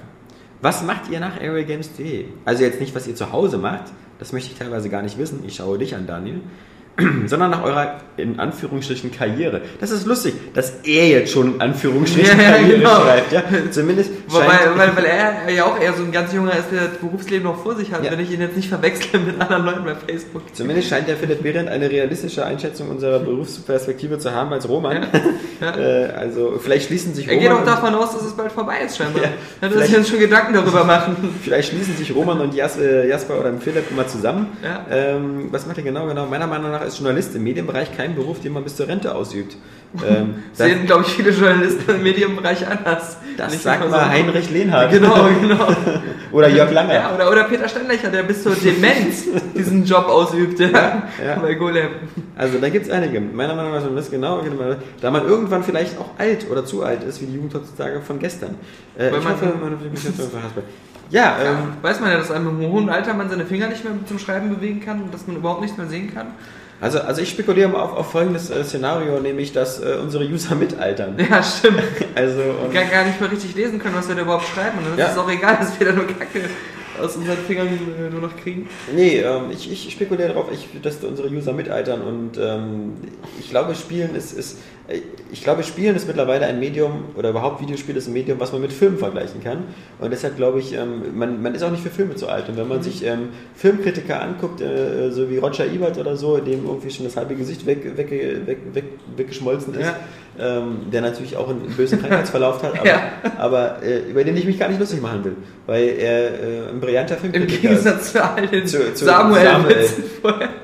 Was macht ihr nach areagames.de? Also jetzt nicht, was ihr zu Hause macht, das möchte ich teilweise gar nicht wissen. Ich schaue dich an, Daniel. Sondern nach eurer, in Anführungsstrichen, Karriere. Das ist lustig, dass er jetzt schon in Anführungsstrichen Ja, ja, Karriere genau. schreibt. Ja? Zumindest, Wobei, weil, weil er ja auch eher so ein ganz junger ist, der das Berufsleben noch vor sich hat, Ja. wenn ich ihn jetzt nicht verwechsle mit anderen Leuten bei Facebook. Zumindest scheint der Philipp Behrendt eine realistische Einschätzung unserer Berufsperspektive zu haben als Roman. Ja. äh, also vielleicht schließen sich Er geht auch davon aus, dass es bald vorbei ist, scheinbar. Ja, Dann wird sich jetzt schon Gedanken darüber machen. Vielleicht schließen sich Roman und äh, Jasper oder Philipp immer zusammen. Ähm, was macht er genau? Genau, meiner Meinung nach ist Journalist im Medienbereich kein Beruf, den man bis zur Rente ausübt. Ähm, Sehen, glaube ich, viele Journalisten im Medienbereich anders. das Nicht sagt mal so. Heinrich Lehnhardt. Genau, genau. Oder Jörg Langer. Ja, oder, oder Peter Steinlecher, der bis zur Demenz diesen Job ausübt. Ja, ja. Bei Golem. Also da gibt es einige. Meiner Meinung nach ist das genau, da man irgendwann vielleicht auch alt oder zu alt ist, wie die Jugend heutzutage von gestern. Äh, Weil ich man- hoffe. Ja, ähm, Weiß man ja, dass einem im hohen Alter man seine Finger nicht mehr zum Schreiben bewegen kann und dass man überhaupt nichts mehr sehen kann. Also, also ich spekuliere mal auf, auf folgendes äh, Szenario, nämlich, dass äh, unsere User mitaltern. Ja, stimmt. Also, und, Gar, gar nicht mehr richtig lesen können, was wir da überhaupt schreiben. Und dann Ja. ist es auch egal, dass wir da nur Kacke aus unseren Fingern äh, nur noch kriegen. nee, ähm, ich, ich spekuliere darauf, ich, dass unsere User mitaltern und ähm, ich glaube, Spielen ist, ist ich glaube, Spielen ist mittlerweile ein Medium oder überhaupt Videospiel ist ein Medium, was man mit Filmen vergleichen kann. Und deshalb glaube ich, ähm, man, man ist auch nicht für Filme zu alt. Und wenn man Mhm. sich ähm, Filmkritiker anguckt, äh, so wie Roger Ebert oder so, dem irgendwie schon das halbe Gesicht weg, weg, weg, weg, weggeschmolzen ist, ähm, der natürlich auch einen bösen Krankheitsverlauf hat, aber, Ja. aber äh, über den ich mich gar nicht lustig machen will, weil er äh, ein brillanter Im Filmkritiker ist. Gegensatz zu all den Zu- zu Samuel, Samuel.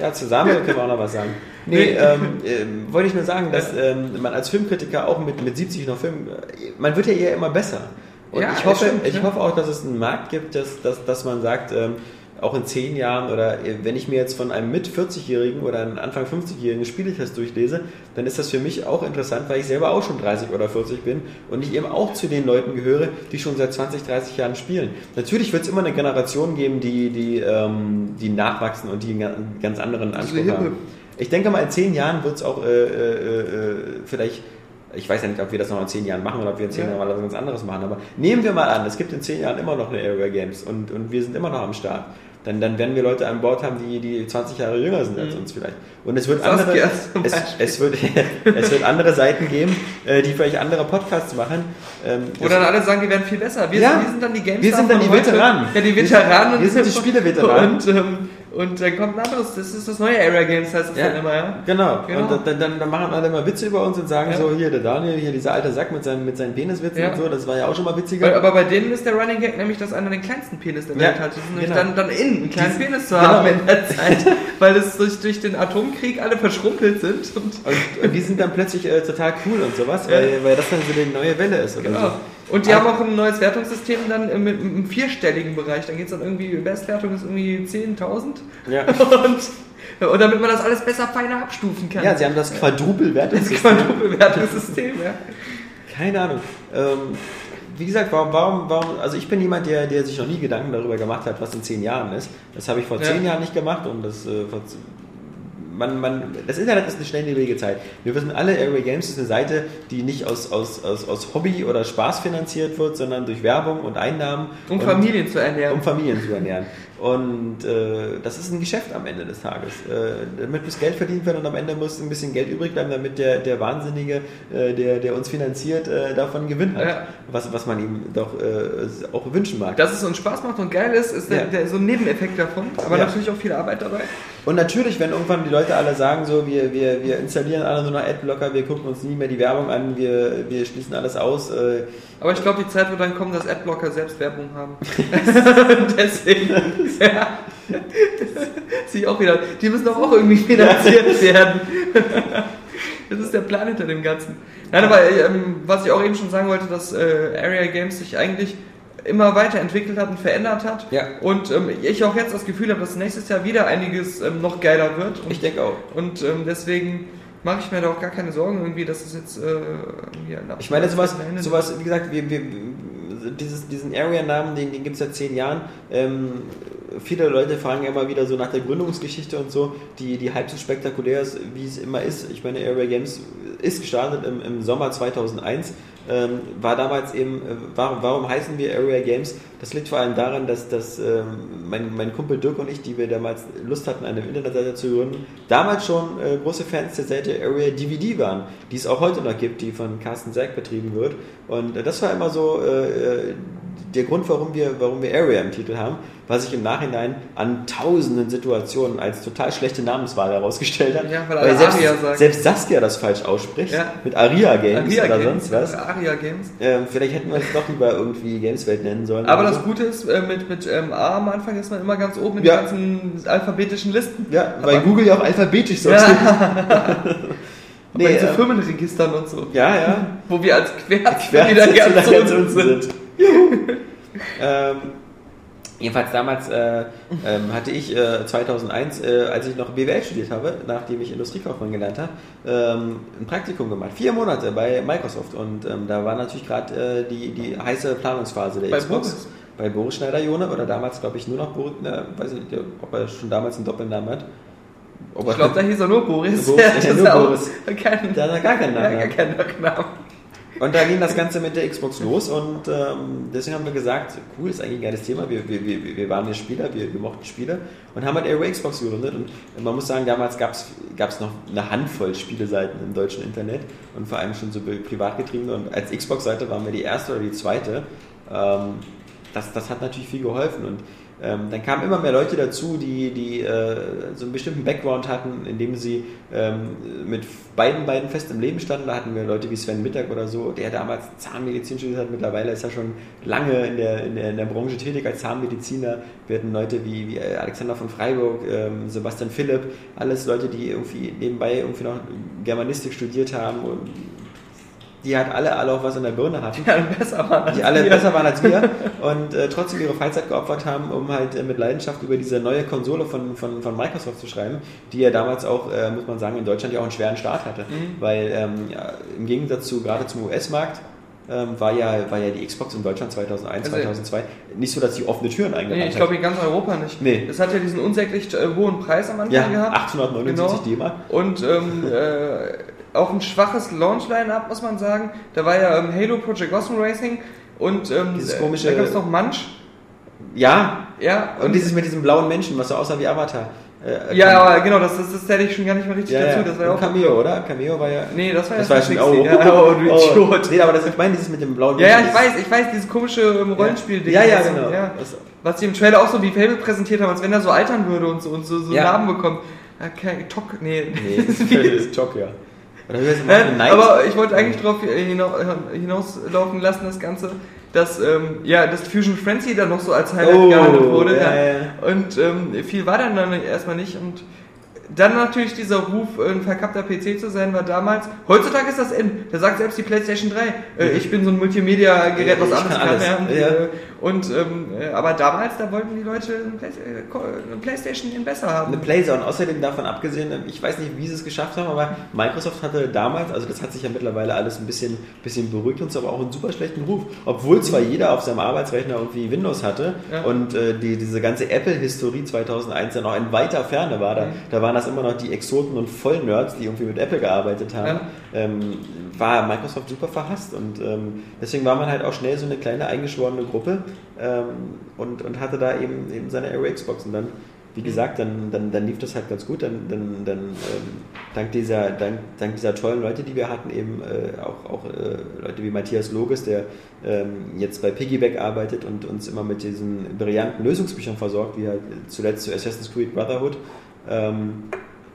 Ja, zu Samuel können wir auch noch was sagen. Nee, ähm, ähm, wollte ich nur sagen, dass ähm, man als Filmkritiker auch mit, mit 70 noch Film, äh, man wird ja eher immer besser. Und Ja, ich, hoffe, stimmt, ich ja. hoffe auch, dass es einen Markt gibt, dass, dass, dass man sagt, ähm, auch in 10 Jahren oder äh, wenn ich mir jetzt von einem mit 40-Jährigen oder einem Anfang 50-Jährigen Spieletest durchlese, dann ist das für mich auch interessant, weil ich selber auch schon 30 oder 40 bin und ich eben auch zu den Leuten gehöre, die schon seit 20, 30 Jahren spielen. Natürlich wird es immer eine Generation geben, die, die, ähm, die nachwachsen und die einen ganz- anderen Anspruch Hippe. haben. Ich denke mal, in zehn Jahren wird es auch äh, äh, äh, vielleicht, ich weiß ja nicht, ob wir das noch in zehn Jahren machen oder ob wir in zehn Ja. Jahren mal was ganz anderes machen, aber nehmen wir mal an, es gibt in zehn Jahren immer noch eine Area Games und, und wir sind immer noch am Start. Dann, dann werden wir Leute an Bord haben, die, die 20 Jahre jünger sind als uns vielleicht. Und es wird, andere, es, es, wird, es wird andere Seiten geben, äh, die vielleicht andere Podcasts machen. Ähm, Wo dann alle sagen, die werden viel besser. Wir, Ja. sind, wir sind dann die Games Wir sind dann die Veteranen. Ja, die Veteranen. Wir sind die Spieleveteranen. Und, ähm, und dann kommt ein anderes, das ist das neue Area Games, heißt es Ja. dann immer, ja. Genau. Genau. Und dann, dann, dann machen alle immer Witze über uns und sagen Ja. so, hier der Daniel, hier dieser alte Sack mit seinen, mit seinen Peniswitzen Ja. und so, das war ja auch schon mal witziger. Weil, aber bei denen ist der Running Gag nämlich, dass einer den kleinsten Penis der Welt hat. Die sind nämlich genau. dann, dann innen einen kleinen Penis zu genau. haben in der Zeit, weil es durch, durch den Atomkrieg alle verschrumpelt sind. Und Und, und die sind dann plötzlich äh, total cool und sowas, weil, weil das dann so die neue Welle ist oder Genau. so. Und die Ah. haben auch ein neues Wertungssystem dann im, im, im vierstelligen Bereich. Dann geht es dann irgendwie, Bestwertung ist irgendwie 10.000. Ja. Und, und damit man das alles besser feiner abstufen kann. ja, sie haben das das Quadruple-Wertungssystem. Quadruple-Wertungssystem, ja. Keine Ahnung. Ähm, wie gesagt, warum, warum, warum, also ich bin jemand, der, der sich noch nie Gedanken darüber gemacht hat, was in zehn Jahren ist. Das habe ich vor Ja. zehn Jahren nicht gemacht und das, äh, vor, man, man, das Internet ist eine schnelllebige Zeit. Wir wissen alle, Airway Games ist eine Seite, die nicht aus, aus, aus, aus Hobby oder Spaß finanziert wird, sondern durch Werbung und Einnahmen. Um und, Familien zu ernähren. um Familien zu ernähren. Und äh, das ist ein Geschäft am Ende des Tages. Äh, damit muss Geld verdient werden und am Ende muss ein bisschen Geld übrig bleiben, damit der, der Wahnsinnige, äh, der, der uns finanziert, äh, davon Gewinn hat. Ja. Was, was man ihm doch äh, auch wünschen mag. Dass es uns Spaß macht und geil ist, ist der, Ja. der, so ein Nebeneffekt davon. Aber Ja. natürlich auch viel Arbeit dabei. Und natürlich, wenn irgendwann die Leute alle sagen, so, wir, wir, wir installieren alle nur noch Adblocker, wir gucken uns nie mehr die Werbung an, wir, wir schließen alles aus. Äh, Aber ich glaube, die Zeit wird dann kommen, dass Adblocker selbst Werbung haben. Deswegen. Ja. Sieh auch wieder. Die müssen doch auch irgendwie finanziert werden. Das ist der Plan hinter dem Ganzen. Nein, aber ähm, was ich auch eben schon sagen wollte, dass äh, Area Games sich eigentlich immer weiterentwickelt hat und verändert hat. Ja. Und ähm, ich auch jetzt das Gefühl habe, dass nächstes Jahr wieder einiges ähm, noch geiler wird. Und, ich denke auch. und ähm, deswegen mache ich mir da auch gar keine Sorgen irgendwie, dass es jetzt äh, Ich meine, sowas, sowas wie gesagt, wir, wir, dieses, diesen Area-Namen, den, den gibt es seit zehn Jahren. Ähm, viele Leute fragen immer wieder so nach der Gründungsgeschichte und so, die, die halb so spektakulär ist, wie es immer ist. Ich meine, Area Games ist gestartet im, im Sommer 2001. ähm, war damals eben, äh, warum, warum heißen wir Area Games? Das liegt vor allem daran, dass, dass ähm, mein, mein Kumpel Dirk und ich, die wir damals Lust hatten, eine Internetseite zu gründen, damals schon äh, große Fans der Seite Area DVD waren, die es auch heute noch gibt, die von Carsten Sack betrieben wird. Und äh, das war immer so äh, der Grund, warum wir, warum wir Area im Titel haben, was sich im Nachhinein an tausenden Situationen als total schlechte Namenswahl herausgestellt hat. Ja, weil weil selbst, selbst Saskia das falsch ausspricht, Ja. mit Aria Games Aria oder Games, sonst was. Aria Games. Ähm, vielleicht hätten wir es doch lieber irgendwie Gameswelt nennen sollen. Aber das so. Gute ist, äh, mit, mit ähm, A am Anfang ist man immer ganz oben in Ja. den ganzen alphabetischen Listen. Ja, weil Google ja auch alphabetisch so Bei nee, so äh, Firmenregistern und so. Ja, ja. Wo wir als Querz wieder ganz ganz unten sind. sind. Ähm, jedenfalls damals äh, ähm, hatte ich äh, 2001, äh, als ich noch BWL studiert habe, nachdem ich Industriekaufmann gelernt habe, ähm, ein Praktikum gemacht. Vier Monate bei Microsoft. Und ähm, da war natürlich gerade äh, die, die heiße Planungsphase der Bei Xbox. Boris. Bei Boris Schneider-Jone oder damals, glaube ich, nur noch Boris, ne, weiß nicht, ob er schon damals einen Doppelnamen hat. Ob Ich glaube, da hieß er nur Boris. Boris, ja, ist nur Boris. Kein, Da hat er gar keinen ja, Namen. gar gehabt. keinen Nachnamen. Und da ging das Ganze mit der Xbox los und ähm, deswegen haben wir gesagt, cool, ist eigentlich ein geiles Thema, wir, wir, wir, wir waren ja Spieler, wir, wir mochten Spiele und haben halt Aero Xbox gegründet und man muss sagen, damals gab es noch eine Handvoll Spieleseiten im deutschen Internet und vor allem schon so privat getriebene und als Xbox-Seite waren wir die erste oder die zweite. Ähm, das, das hat natürlich viel geholfen und ähm, dann kamen immer mehr Leute dazu, die, die äh, so einen bestimmten Background hatten, indem sie ähm, mit beiden beiden fest im Leben standen. Da hatten wir Leute wie Sven Mittag oder so, der damals Zahnmedizin studiert hat. Mittlerweile ist er schon lange in der, in der, in der Branche tätig als Zahnmediziner. Wir hatten Leute wie, wie Alexander von Freiburg, ähm, Sebastian Philipp, alles Leute, die irgendwie nebenbei irgendwie noch Germanistik studiert haben und die halt alle, alle auch was in der Birne hatten Ja, besser war die alle besser waren als wir und äh, trotzdem ihre Freizeit geopfert haben, um halt äh, mit Leidenschaft über diese neue Konsole von, von, von Microsoft zu schreiben, die ja damals auch, äh, muss man sagen, in Deutschland ja auch einen schweren Start hatte. Weil ähm, ja, im Gegensatz zu gerade zum US-Markt ähm, war, ja, war ja die Xbox in Deutschland 2001, Also- 2002 nicht so, dass sie offene Türen Nee, eingerannt ich glaube in ganz Europa nicht. Nee. Das hat ja diesen unsäglich äh, hohen Preis am Anfang Ja, gehabt. 879 D-Mark. Und ähm, äh, auch ein schwaches Launch-Line-Up, muss man sagen. Da war ja ähm, Halo Project Gotham Racing und ähm, Dieses äh, komische- da gab es noch Munch. Ja, Ja, und dieses mit diesem blauen Menschen, was so aussah wie Avatar. Äh, ja, aber genau, das, das, das zähle ich schon gar nicht mehr richtig ja, dazu. Das war ja Und auch. Cameo, oder? Cameo war ja... Nee, das war Das ja war schon, oh, ja, oh, du Idiot. Nee, aber das, ich meine dieses mit dem blauen Ja, ja, ich Menschen, weiß, ich weiß, dieses komische ähm, Rollenspiel-Ding. Ja, ja, genau. Ja, Das- was die im Trailer auch so wie Fable präsentiert haben, als wenn er so altern würde und so, und so, so Ja. Namen bekommt. Okay, Tok, nee. Nee, das ist Jock, ja. Äh? Night? aber ich wollte eigentlich darauf hina- hinauslaufen lassen, das Ganze, dass ähm, ja, das Fusion Frenzy dann noch so als Highlight Oh, gehandelt wurde. ja, ja. Und ähm, viel war dann, dann erstmal nicht. Und dann natürlich dieser Ruf, ein verkappter PC zu sein, war damals. Heutzutage ist das in. Da sagt selbst die PlayStation 3, äh, ich bin so ein Multimedia-Gerät, was alles kann kann. ja, und, äh, und ähm, äh, aber damals, da wollten die Leute ein Play äh, eine PlayStation in besser haben. eine Playzone. Außerdem davon abgesehen, ich weiß nicht, wie sie es geschafft haben, aber Microsoft hatte damals, also das hat sich ja mittlerweile alles ein bisschen, bisschen beruhigt uns, aber auch einen super schlechten Ruf. Obwohl zwar jeder auf seinem Arbeitsrechner irgendwie Windows hatte Ja. und äh, die, diese ganze Apple-Historie 2001 ja noch in weiter Ferne war. Da, Mhm. da waren das immer noch die Exoten und Vollnerds, die irgendwie mit Apple gearbeitet haben. Ja. Ähm, war Microsoft super verhasst und ähm, deswegen war man halt auch schnell so eine kleine eingeschworene Gruppe ähm, und, und hatte da eben, eben seine Aero Xbox und dann, wie gesagt, dann, dann, dann lief das halt ganz gut, dann, dann, dann ähm, dank, dieser, dank, dank dieser tollen Leute, die wir hatten, eben äh, auch, auch äh, Leute wie Matthias Loges, der ähm, jetzt bei Piggyback arbeitet und uns immer mit diesen brillanten Lösungsbüchern versorgt, wie halt zuletzt zu Assassin's Creed Brotherhood. Ähm,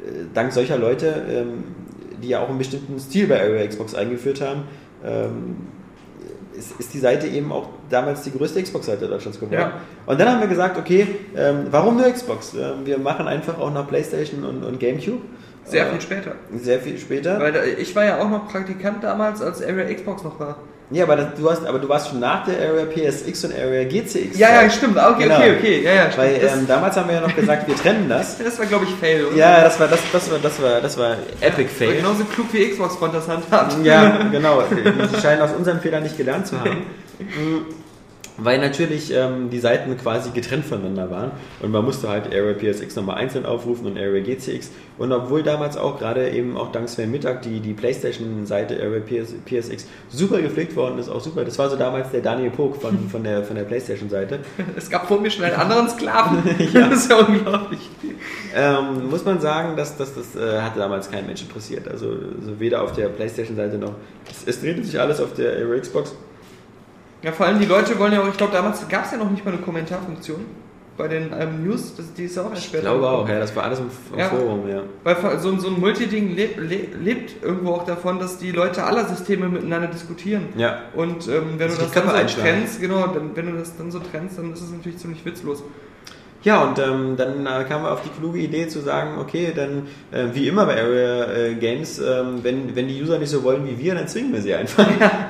äh, dank solcher Leute, ähm, die ja auch einen bestimmten Stil bei Area Xbox eingeführt haben, ähm, ist, ist die Seite eben auch damals die größte Xbox-Seite Deutschlands geworden. Ja. Und dann haben wir gesagt, okay, ähm, warum nur Xbox? Ähm, wir machen einfach auch noch PlayStation und, und GameCube. Sehr Äh, viel später. Sehr viel später. Weil ich war ja auch noch Praktikant damals, als Area Xbox noch war. Ja, aber, das, du hast, aber du warst schon nach der Area PSX und Area GCX. Ja, ja, stimmt. Okay, Genau. okay, okay. Ja, ja, stimmt. Weil ähm, damals haben wir ja noch gesagt, wir trennen das. das war, glaube ich, Fail, oder? Ja, das war das, das war das war das war Epic War Fail. genauso klug wie Xbox Front das handhabt. Ja, genau. Sie scheinen aus unseren Fehlern nicht gelernt zu haben. Weil natürlich ähm, die Seiten quasi getrennt voneinander waren und man musste halt Area PSX nochmal einzeln aufrufen und Area GCX. Und obwohl damals auch gerade eben auch dank Sven Mittag die, die Playstation-Seite Area PS, PSX super gepflegt worden ist, auch super. Das war so damals der Daniel Pog von, von der, von der Playstation-Seite. Es gab vor mir schon einen anderen Sklaven. ja. Das ist ja unglaublich. Ähm, muss man sagen, dass, dass das äh, hatte damals kein Mensch interessiert. Also, also weder auf der Playstation-Seite noch. Es, es drehte sich alles auf der Area Xbox. Ja, vor allem die Leute wollen ja auch, ich glaube, damals gab es ja noch nicht mal eine Kommentarfunktion bei den ähm, News, das, die ist ja auch erst Ich später. glaube auch, ja, das war alles im, im Ja. Forum, ja. Weil so, so ein Multiding lebt, lebt, lebt irgendwo auch davon, dass die Leute aller Systeme miteinander diskutieren. Ja. Und ähm, wenn Sich du das dann so trennst, genau, dann, wenn du das dann so trennst, dann ist es natürlich ziemlich witzlos. Ja, und ähm, dann äh, kamen wir auf die kluge Idee zu sagen, okay, dann äh, wie immer bei Area äh, Games, ähm, wenn, wenn die User nicht so wollen wie wir, dann zwingen wir sie einfach.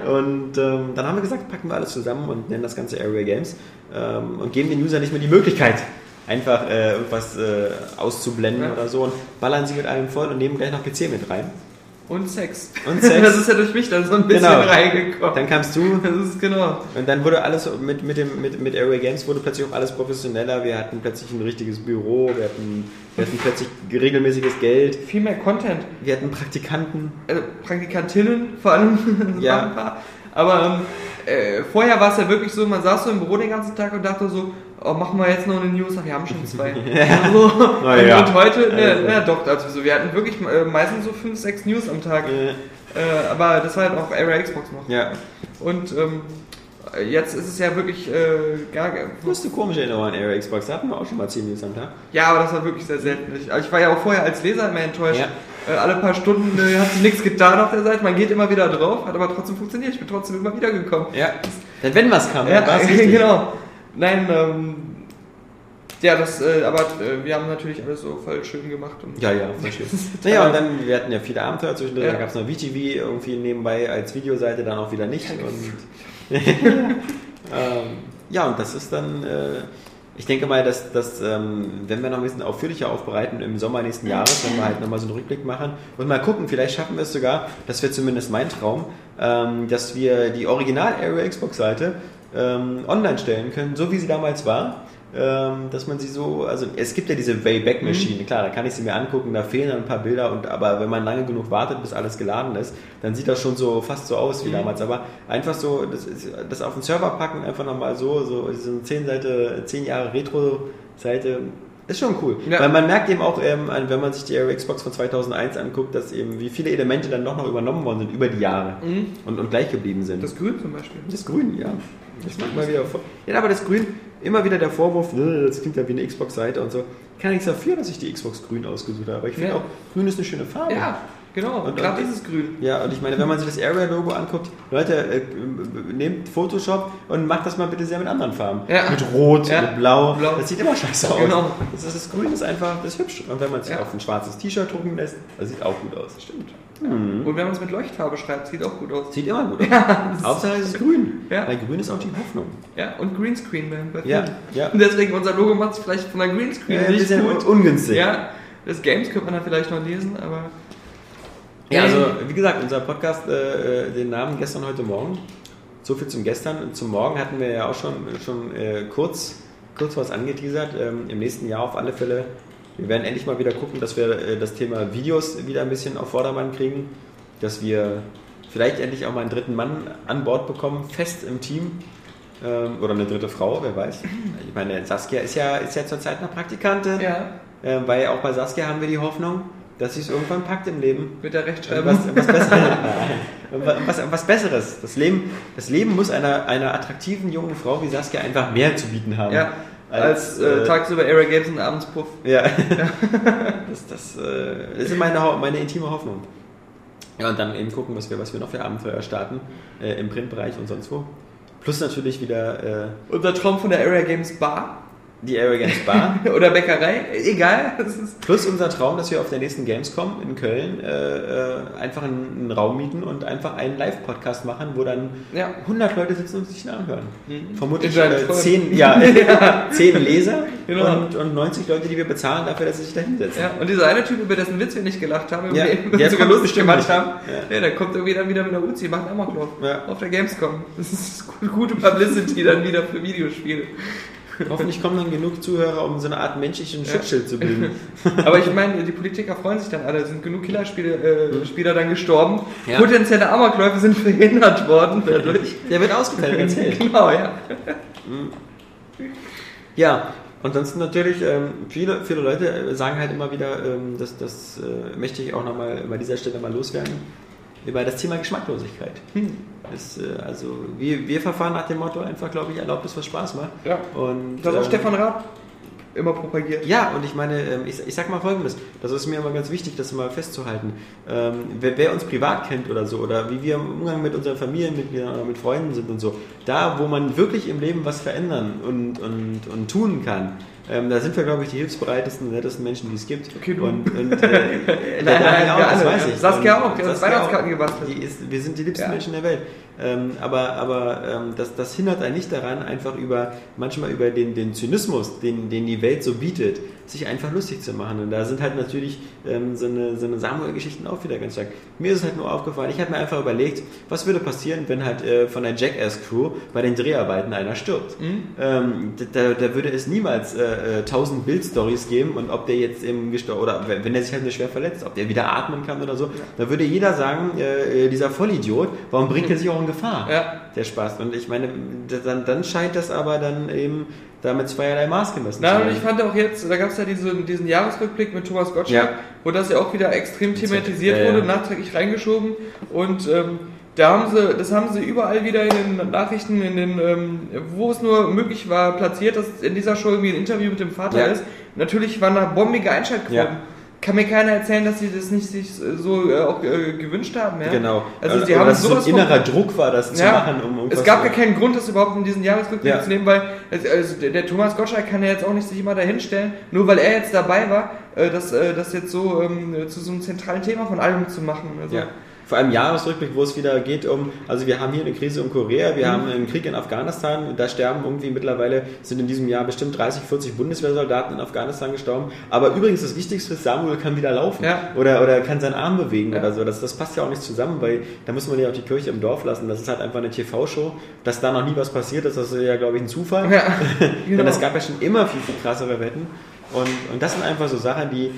Und ähm, dann haben wir gesagt, packen wir alles zusammen und nennen das Ganze Area Games ähm, und geben den User nicht mehr die Möglichkeit, einfach äh, irgendwas äh, auszublenden Ja. oder so und ballern sie mit allem voll und nehmen gleich noch PC mit rein. Und Sex. Und Sex. Das ist ja durch mich dann so ein bisschen Genau. reingekommen. Dann kamst du das ist genau. Und dann wurde alles mit, mit, dem, mit, mit Area Games wurde plötzlich auch alles professioneller. Wir hatten plötzlich ein richtiges Büro, wir hatten, wir hatten plötzlich regelmäßiges Geld, Viel mehr Content. wir hatten Praktikanten. Also Praktikantinnen vor allem. Ja. waren ein paar. Aber ähm, äh, vorher war es ja wirklich so, man saß so im Büro den ganzen Tag und dachte so, oh, machen wir jetzt noch eine News? Ach, wir haben schon zwei. so. Na und, ja. und heute, ne, Also. ja doch, also so, wir hatten wirklich äh, meistens so fünf, sechs News am Tag. Äh, aber das war halt auch Area Xbox noch. ja, Und ähm, jetzt ist es ja wirklich äh, gar, du hast eine komische Erinnerung an Area Xbox. Da hatten wir auch schon mal 10 News am Tag. Ja, aber das war wirklich sehr selten. Ich, also ich war ja auch vorher als Leser immer enttäuscht. Ja. Äh, alle paar Stunden äh, hat sich nichts getan auf der Seite. Man geht immer wieder drauf, hat aber trotzdem funktioniert. Ich bin trotzdem immer wieder gekommen. Ja, denn wenn was kam, Ja, war es genau. Nein, ähm, ja, das, äh, aber äh, wir haben natürlich alles so voll schön gemacht. Und Ja, ja, voll schön. Naja, und dann, wir hatten ja viele Abenteuer zwischendrin, Ja. da gab es noch VTV irgendwie nebenbei als Videoseite, dann auch wieder nicht. Und, ähm, ja, und das ist dann, äh, ich denke mal, dass, dass ähm, wenn wir noch ein bisschen ausführlicher aufbereiten im Sommer nächsten Jahres, wenn wir halt nochmal so einen Rückblick machen und mal gucken, vielleicht schaffen wir es sogar, das wäre zumindest mein Traum, ähm, dass wir die Original-Area Xbox-Seite ähm, online stellen können, so wie sie damals war. Ähm, dass man sie so, also es gibt ja diese Wayback-Maschine, klar, da kann ich sie mir angucken, da fehlen dann ein paar Bilder, und, aber wenn man lange genug wartet, bis alles geladen ist, dann sieht das schon so fast so aus wie damals. Aber einfach so, das, ist, das auf den Server packen, einfach nochmal so, so, so eine 10 Seite, 10 Jahre Retro-Seite, ist schon cool. Ja. Weil man merkt eben auch, ähm, wenn man sich die Xbox von 2001 anguckt, dass eben wie viele Elemente dann doch noch übernommen worden sind über die Jahre und, und gleich geblieben sind. das Grün zum Beispiel. Das Grün, ja. Das macht mal wieder vor. Ja, aber das Grün, immer wieder der Vorwurf, "Äh, das klingt ja wie eine Xbox-Seite und so. Kann nichts dafür, dass ich die Xbox Grün ausgesucht habe. Aber ich finde Ja. auch, Grün ist eine schöne Farbe. Ja, genau. Und- gerade dieses Grün. Ja, und ich meine, wenn man sich das Area-Logo anguckt, Leute, äh, nehmt Photoshop und macht das mal bitte sehr mit anderen Farben. Ja. Mit Rot, Ja. mit Blau. Blau. Das sieht immer scheiße aus. Genau. Das, ist, das Grün ist einfach, das ist hübsch. Und wenn man es Ja. auf ein schwarzes T-Shirt drucken lässt, das sieht auch gut aus. Stimmt. Und wenn man es mit Leuchtfarbe schreibt, sieht auch gut aus. Sieht immer gut aus. Hauptsache es ist grün. Ja. Weil grün ist auch die Hoffnung. Ja, und Greenscreen bei, Ja, ja. Und deswegen unser Logo macht es vielleicht von der Greenscreen Ja, nicht gut. ungünstig. Ja, das Games könnte man dann vielleicht noch lesen, aber Ja, also wie gesagt, unser Podcast, äh, äh, den Namen gestern, heute Morgen. So viel zum gestern. Und zum Morgen hatten wir ja auch schon, schon äh, kurz, kurz was angeteasert. Ähm, Im nächsten Jahr auf alle Fälle. Wir werden endlich mal wieder gucken, dass wir äh, das Thema Videos wieder ein bisschen auf Vordermann kriegen. Dass wir vielleicht endlich auch mal einen dritten Mann an Bord bekommen, fest im Team. Ähm, oder eine dritte Frau, wer weiß. Ich meine, Saskia ist ja, ist ja zurzeit eine Praktikantin. ja, Ähm, weil auch bei Saskia haben wir die Hoffnung, dass sie es irgendwann packt im Leben. mit der Rechtschreibung. Was, was, Besseres, was, was Besseres. Das Leben, das Leben muss einer, einer attraktiven jungen Frau wie Saskia einfach mehr zu bieten haben. ja, als, äh, tagsüber Area Games und abends Puff. Ja. das, das, äh, das ist meine, meine intime Hoffnung. Ja, und dann eben gucken, was wir, was wir noch für Abenteuer starten, äh, im Printbereich und sonst wo. Plus natürlich wieder, äh, Unser Traum von der Area Games Bar. Die Games Bar. Oder Bäckerei, egal. Plus unser Traum, dass wir auf der nächsten Gamescom in Köln äh, äh, einfach einen, einen Raum mieten und einfach einen Live-Podcast machen, wo dann Ja. 100 Leute sitzen und sich den anhören. Mhm. Vermutlich äh, Träumen. 10, ja, 10 Leser Genau. und, und 90 Leute, die wir bezahlen dafür, dass sie sich da hinsetzen. Ja, und dieser eine Typ, über dessen Witz wir nicht gelacht haben, Ja, wir sogar lustig gemacht haben, Ja. ja. der kommt irgendwie dann wieder mit der Uzi, macht Amoklauf Ja. auf der Gamescom. Das ist gut- gute Publicity dann wieder für Videospiele. Hoffentlich kommen dann genug Zuhörer, um so eine Art menschlichen Schutzschild zu bilden. Aber ich meine, die Politiker freuen sich dann alle. Sind genug Killerspieler äh, Spieler dann gestorben. Ja. Potenzielle Amokläufe sind verhindert worden dadurch. Der wird ausgeteilt als Held. genau, ja. Ja, ansonsten natürlich, ähm, viele, viele Leute äh, sagen halt immer wieder, ähm, dass das äh, möchte ich auch nochmal bei dieser Stelle mal loswerden, über das Thema Geschmacklosigkeit. Das, äh, also wir, wir verfahren nach dem Motto einfach, glaube ich, erlaubt es, was Spaß macht. Ja. Und, Das hat auch ähm, Stefan Raab immer propagiert. Ja, und ich meine, ähm, ich, ich sag mal folgendes, das ist mir immer ganz wichtig, das mal festzuhalten. Ähm, wer, wer uns privat kennt oder so, oder wie wir im Umgang mit unseren Familienmitgliedern oder mit Freunden sind und so, da, wo man wirklich im Leben was verändern und, und, und tun kann, ähm, da sind wir, glaube ich, die hilfsbereitesten, nettesten Menschen, die es gibt. Okay, du. Und, und, äh, Nein, nein, auch, das weiß ich. Saskia auch, die hat Weihnachtskarten gebastelt. Die ist, wir sind die liebsten Ja. Menschen der Welt. Ähm, aber aber ähm, das, das hindert einen nicht daran, einfach über manchmal über den, den Zynismus, den, den die Welt so bietet, sich einfach lustig zu machen. Und da sind halt natürlich ähm, so eine, so eine Samuel-Geschichten auch wieder ganz stark. Mir ist es halt nur aufgefallen, ich habe mir einfach überlegt, was würde passieren, wenn halt äh, von der Jackass-Crew bei den Dreharbeiten einer stirbt. Ähm, da, da würde es niemals äh, äh, tausend Bildstories geben und ob der jetzt im gestorben oder wenn er sich halt nur schwer verletzt, ob der wieder atmen kann oder so, da würde jeder sagen, äh, äh, dieser Vollidiot, warum bringt er sich auch in Gefahr? Ja. Der Spaß. Und ich meine, dann, dann scheint das aber dann eben damit zweierlei Maß gemessen Na, zu und ich fand auch jetzt, da gab es ja diese, diesen Jahresrückblick mit Thomas Gottschalk, Ja. wo das ja auch wieder extrem thematisiert Ja, ja. wurde, nachträglich reingeschoben. Und ähm, da haben sie, das haben sie überall wieder in den Nachrichten, in den, ähm, wo es nur möglich war, platziert, dass in dieser Show irgendwie ein Interview mit dem Vater Ja. ist. Natürlich waren da bombige Einschaltquoten. Ja. Kann mir keiner erzählen, dass sie das nicht sich so äh, auch äh, gewünscht haben. Ja? Genau. Also Oder haben dass es so ein sowas innerer Druck war, das zu Ja, machen, um es gab ja keinen Grund, das überhaupt in diesen Jahresrückblick Ja. zu nehmen, weil also, also der, der Thomas Gottschalk kann ja jetzt auch nicht sich immer dahinstellen, nur weil er jetzt dabei war, äh, das, äh, das jetzt so ähm, zu so einem zentralen Thema von allem zu machen. Also, Ja. Vor allem Jahresrückblick, wo es wieder geht um, also wir haben hier eine Krise in Korea, wir haben einen Krieg in Afghanistan, da sterben irgendwie mittlerweile, sind in diesem Jahr bestimmt 30, 40 Bundeswehrsoldaten in Afghanistan gestorben. Aber übrigens das Wichtigste ist, Samuel kann wieder laufen Ja. oder, oder kann seinen Arm bewegen Ja. oder so. Das, das passt ja auch nicht zusammen, weil da muss man ja auch die Kirche im Dorf lassen. Das ist halt einfach eine TV-Show, dass da noch nie was passiert ist, das ist ja, glaube ich, ein Zufall. Ja, Denn genau. es gab ja schon immer viel, viel krassere Wetten. Und, und das sind einfach so Sachen, die,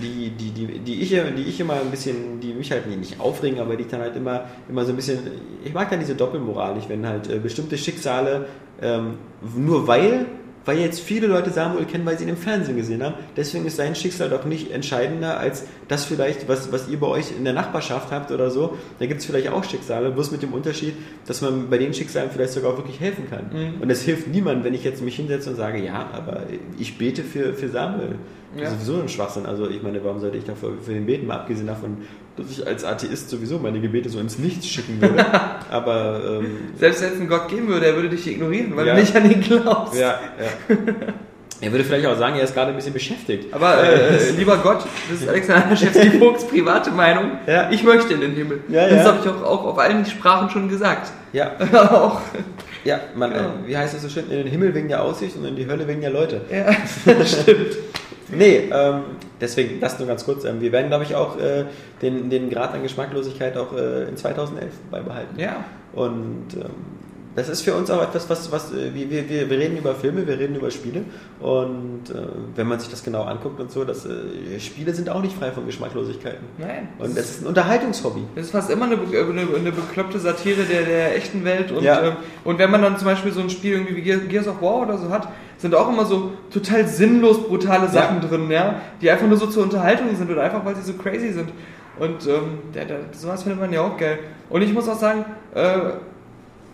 die, die, die, die, ich, die ich immer ein bisschen, die mich halt nicht aufregen, aber die ich dann halt immer, immer so ein bisschen, ich mag dann diese Doppelmoral nicht, wenn halt äh, bestimmte Schicksale, ähm, nur weil, weil jetzt viele Leute Samuel kennen, weil sie ihn im Fernsehen gesehen haben, deswegen ist sein Schicksal doch nicht entscheidender als das vielleicht, was, was ihr bei euch in der Nachbarschaft habt oder so. Da gibt es vielleicht auch Schicksale, bloß mit dem Unterschied, dass man bei den Schicksalen vielleicht sogar auch wirklich helfen kann. Mhm. Und es hilft niemand, wenn ich jetzt mich hinsetze und sage, ja, aber ich bete für, für Samuel. Ja. Das ist sowieso ein Schwachsinn. Also ich meine, warum sollte ich dafür für den beten, mal abgesehen davon, dass ich als Atheist sowieso meine Gebete so ins Nichts schicken würde. aber ähm, Selbst wenn es einen Gott geben würde, er würde dich ignorieren, weil Ja. du nicht an ihn glaubst. ja, ja. Er würde vielleicht auch sagen, er ist gerade ein bisschen beschäftigt. Aber äh, lieber Gott, das ist Alexander Schewski Vogts private Meinung. Ja. Ich möchte in den Himmel. Ja, das habe ich auch, auch auf allen Sprachen schon gesagt. Ja, auch. Ja, man, Ja. Äh, wie heißt das so schön? In den Himmel wegen der Aussicht und in die Hölle wegen der Leute. Ja, stimmt. Nee, ähm, deswegen, das nur ganz kurz. Ähm, wir werden, glaube ich, auch äh, den, den Grad an Geschmacklosigkeit auch äh, in 2011 beibehalten. Ja. Und ähm, das ist für uns auch etwas, was, was äh, wir, wir, wir reden über Filme, wir reden über Spiele. Und äh, wenn man sich das genau anguckt und so, das, äh, Spiele sind auch nicht frei von Geschmacklosigkeiten. Nein. Und es ist ein Unterhaltungshobby. Das ist fast immer eine, eine, eine bekloppte Satire der, der echten Welt. Und, Ja. ähm, und wenn man dann zum Beispiel so ein Spiel irgendwie wie Gear- Gears of War oder so hat, sind auch immer so total sinnlos brutale Sachen drin, ja, die einfach nur so zur Unterhaltung sind oder einfach weil sie so crazy sind. Und ähm, der, der, sowas findet man ja auch geil. Und ich muss auch sagen, äh,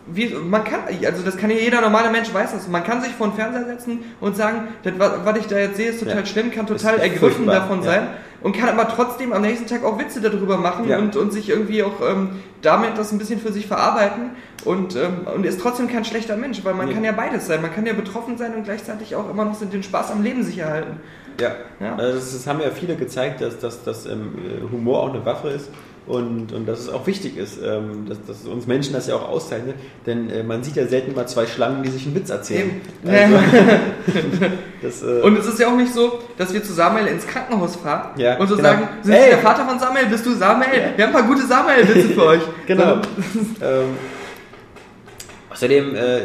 wie, man kann, also das kann ja jeder normale Mensch weiß das. Man kann sich vor den Fernseher setzen und sagen, das, was, ich da jetzt sehe, ist total Ja. schlimm, kann total ergriffen davon ja. sein und kann aber trotzdem am nächsten Tag auch Witze darüber machen Ja. und, und sich irgendwie auch ähm, damit das ein bisschen für sich verarbeiten. und, ähm, und ist trotzdem kein schlechter Mensch, weil man Nee. kann ja beides sein. Man kann ja betroffen sein und gleichzeitig auch immer noch den Spaß am Leben sich erhalten. Ja, Ja. Also das, das haben ja viele gezeigt, dass, dass, dass ähm, Humor auch eine Waffe ist und, und dass es auch wichtig ist, ähm, dass, dass uns Menschen das ja auch auszeichnet, denn äh, man sieht ja selten mal zwei Schlangen, die sich einen Witz erzählen. Also, das, äh, Und es ist ja auch nicht so, dass wir zu Samuel ins Krankenhaus fahren Ja, und so genau. sagen, sind Ey. Sie der Vater von Samuel? Bist du Samuel? Wir haben ein paar gute Samuel-Witze für euch. Genau. So, ähm, außerdem, äh,